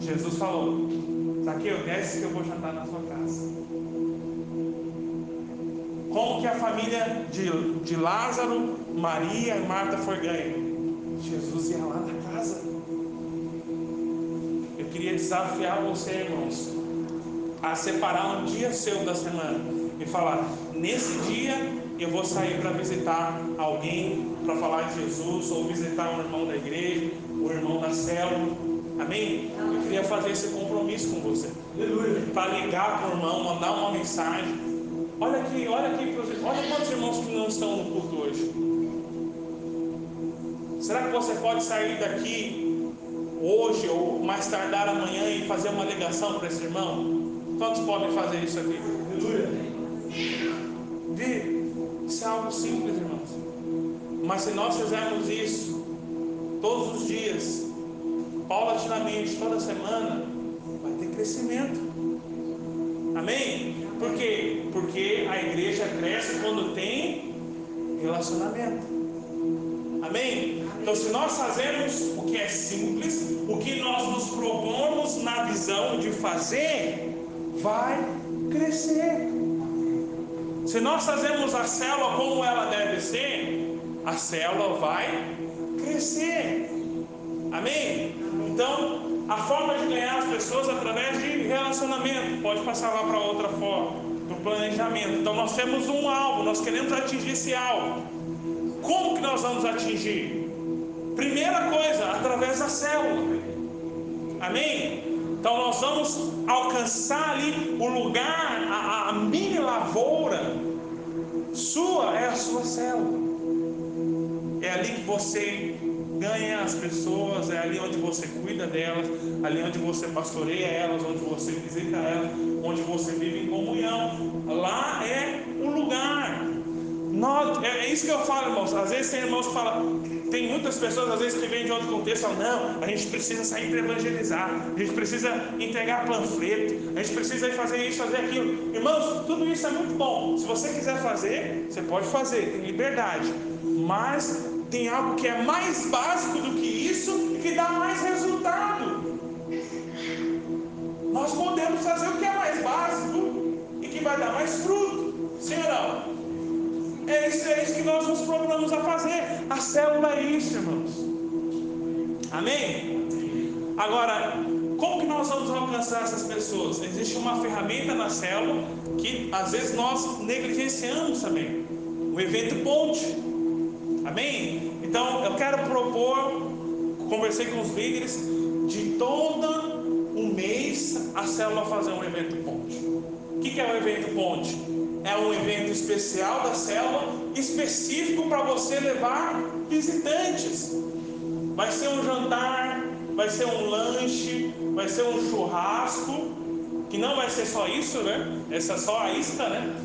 Jesus falou: Zaqueu, desce que eu vou jantar na sua casa. Como que a família de, de Lázaro, Maria e Marta foi ganha? Jesus ia lá na casa. Eu queria desafiar você, irmãos, a separar um dia seu da semana e falar: nesse dia eu vou sair para visitar alguém para falar de Jesus, ou visitar um irmão da igreja, o um irmão da célula. Amém? Eu queria fazer esse compromisso com você. Para ligar para o irmão, mandar uma mensagem. Olha aqui, olha aqui, olha quantos irmãos que não estão no culto hoje. Será que você pode sair daqui hoje ou mais tardar amanhã e fazer uma ligação para esse irmão? Quantos podem fazer isso aqui? Aleluia. Vê, isso é algo simples, irmãos. Mas se nós fizermos isso todos os dias, paulatinamente, toda semana, vai ter crescimento. Amém? Por quê? Porque a igreja cresce quando tem relacionamento. Amém? Então, se nós fazemos o que é simples, o que nós nos propomos na visão de fazer, vai crescer. Se nós fazemos a célula como ela deve ser, a célula vai crescer. Amém? Então, a forma de ganhar as pessoas é através de relacionamento. Pode passar lá para outra forma, do planejamento. Então, nós temos um alvo, nós queremos atingir esse alvo. Como que nós vamos atingir? Primeira coisa, através da célula. Amém? Então nós vamos alcançar ali o lugar, a, a mini lavoura, Sua é a sua célula. É ali que você ganha as pessoas, é ali onde você cuida delas, ali onde você pastoreia elas, onde você visita elas, onde você vive em comunhão. Lá é o lugar. Nós, é, é isso que eu falo, irmãos. Às vezes tem irmãos que falam, tem muitas pessoas, às vezes, que vêm de outro contexto, falam, não, a gente precisa sair para evangelizar, a gente precisa entregar panfleto, a gente precisa fazer isso, fazer aquilo. Irmãos, tudo isso é muito bom. Se você quiser fazer, você pode fazer, tem liberdade. Mas tem algo que é mais básico do que isso e que dá mais resultado. Nós podemos fazer o que é mais básico e que vai dar mais fruto. Sim ou não? É isso, é isso que nós nos programamos a fazer. A célula é isso, irmãos. Amém? Agora, como que nós vamos alcançar essas pessoas? Existe uma ferramenta na célula que às vezes nós negligenciamos também. O evento ponte. Amém? Então eu quero propor, conversei com os líderes, de todo um mês a célula fazer um evento ponte. O que é o evento ponte? É um evento especial da célula, específico para você levar visitantes. Vai ser um jantar, vai ser um lanche, vai ser um churrasco, que não vai ser só isso, né? Essa é só a isca, né?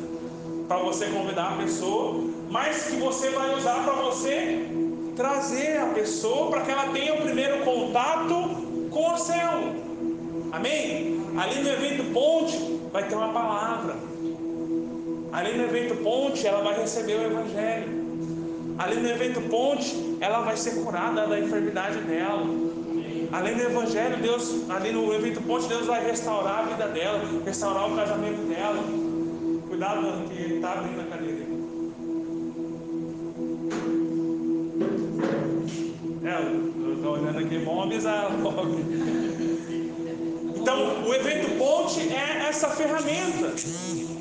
Para você convidar a pessoa, mas que você vai usar para você trazer a pessoa para que ela tenha o primeiro contato com a célula. Amém? Ali no evento Ponte vai ter uma palavra. Ali no evento Ponte ela vai receber o Evangelho. Ali no evento Ponte ela vai ser curada da enfermidade dela. Ali no Evangelho, Deus, ali no evento Ponte, Deus vai restaurar a vida dela, restaurar o casamento dela. Cuidado que ele está abrindo a cadeira. É, eu estou olhando aqui, bom avisar logo. Então, o evento Ponte é essa ferramenta,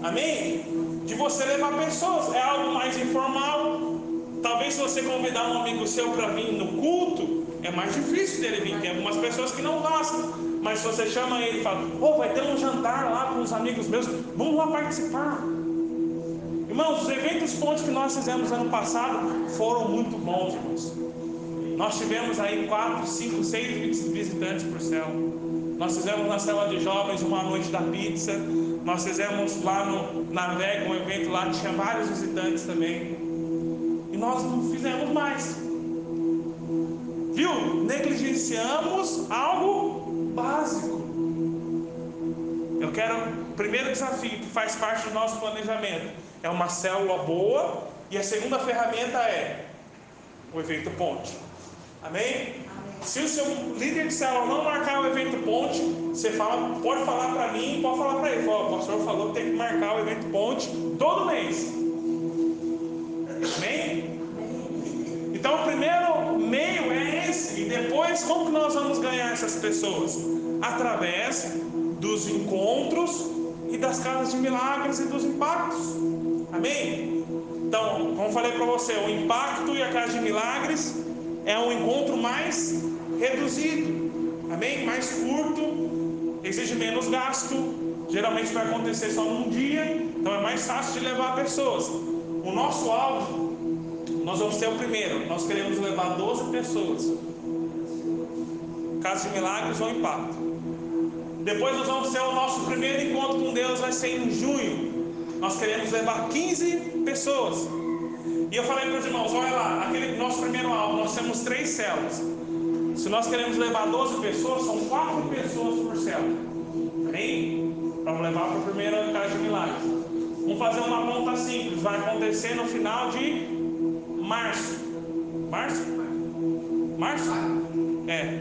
amém? De você levar pessoas, é algo mais informal. Talvez se você convidar um amigo seu para vir no culto, é mais difícil dele vir. Tem algumas pessoas que não gostam, mas se você chama ele e fala: oh, vai ter um jantar lá com os amigos meus, vamos lá participar. Irmãos, os eventos pontos que nós fizemos ano passado foram muito bons, irmãos. Nós tivemos aí quatro, cinco, seis visitantes por célula. Nós fizemos na célula de jovens uma noite da pizza. Nós fizemos lá no, na Vega um evento lá, tinha vários visitantes também. E nós não fizemos mais. Viu? Negligenciamos algo básico. Eu quero, primeiro desafio que faz parte do nosso planejamento é uma célula boa e a segunda ferramenta é o evento ponte. Amém? Se o seu líder de célula não marcar o evento ponte, você fala, pode falar para mim, pode falar para ele. Fala, o pastor falou que tem que marcar o evento ponte todo mês. Amém? Então o primeiro meio é esse. E depois, como que nós vamos ganhar essas pessoas? Através dos encontros e das casas de milagres e dos impactos. Amém? Então, como falei para você, o impacto e a casa de milagres é um encontro mais reduzido, amém? Mais curto, exige menos gasto, geralmente vai acontecer só num dia, então é mais fácil de levar pessoas. O nosso alvo, nós vamos ser o primeiro, nós queremos levar 12 pessoas. Caso de milagres ou impacto. Depois nós vamos ter o nosso primeiro encontro com Deus, vai ser em junho. Nós queremos levar 15 pessoas. E eu falei para os irmãos: olha lá, aquele nosso primeiro alvo, nós temos três células. Se nós queremos levar 12 pessoas, são quatro pessoas por célula. Amém? Vamos levar para a primeira casa de milagres. Vamos fazer uma conta simples. Vai acontecer no final de março. Março? Março? É.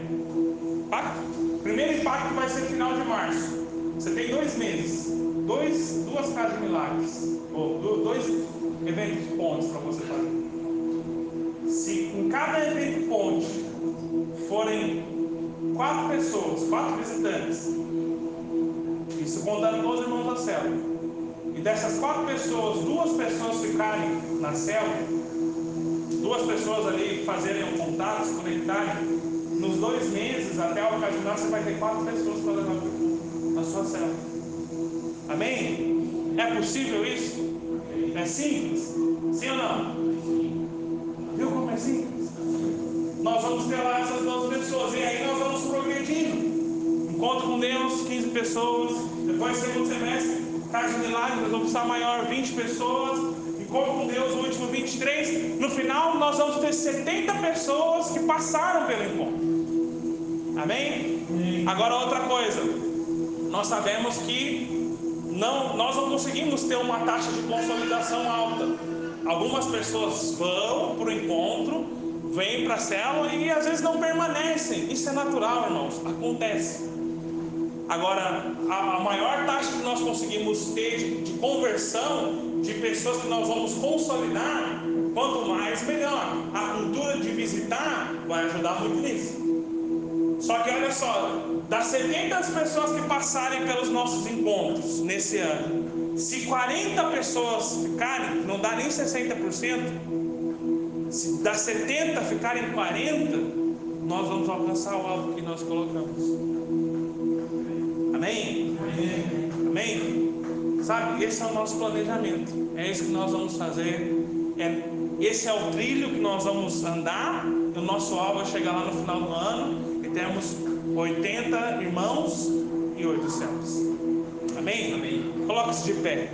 Primeiro impacto vai ser final de março. Você tem dois meses. Dois, duas casas de milagres. Ou dois eventos pontos para você fazer. Se em cada evento ponte forem quatro pessoas, quatro visitantes, isso contando todos os irmãos da célula, e dessas quatro pessoas, duas pessoas ficarem na célula, duas pessoas ali fazerem um contato, se conectarem, nos dois meses, até ocasionar, você vai ter quatro pessoas para levar na sua célula. Amém? É possível isso? É simples? Sim ou não? Viu como é simples? Nós vamos ter lá essas 12 pessoas. E aí nós vamos progredindo. Encontro com Deus, 15 pessoas. Depois, segundo semestre, Casa de Milagre, nós vamos estar maior, 20 pessoas. Encontro com Deus, o último 23. No final, nós vamos ter 70 pessoas que passaram pelo encontro. Amém? Agora, outra coisa. Nós sabemos que não, nós não conseguimos ter uma taxa de consolidação alta. Algumas pessoas vão para o encontro, vêm para a célula e às vezes não permanecem. Isso é natural, irmãos, acontece. Agora, a, maior taxa que nós conseguimos ter de, de conversão de pessoas que nós vamos consolidar, quanto mais melhor. A cultura de visitar vai ajudar muito nisso. Só que olha só, das 70 pessoas que passarem pelos nossos encontros nesse ano, se 40 pessoas ficarem, não dá nem 60%, se das 70 ficarem 40, nós vamos alcançar o alvo que nós colocamos. Amém? Amém? Sabe, esse é o nosso planejamento. É isso que nós vamos fazer. É, esse é o trilho que nós vamos andar. O nosso alvo é chegar lá no final do ano temos 80 irmãos e 8 céus. Amém? Amém. Coloque-se de pé.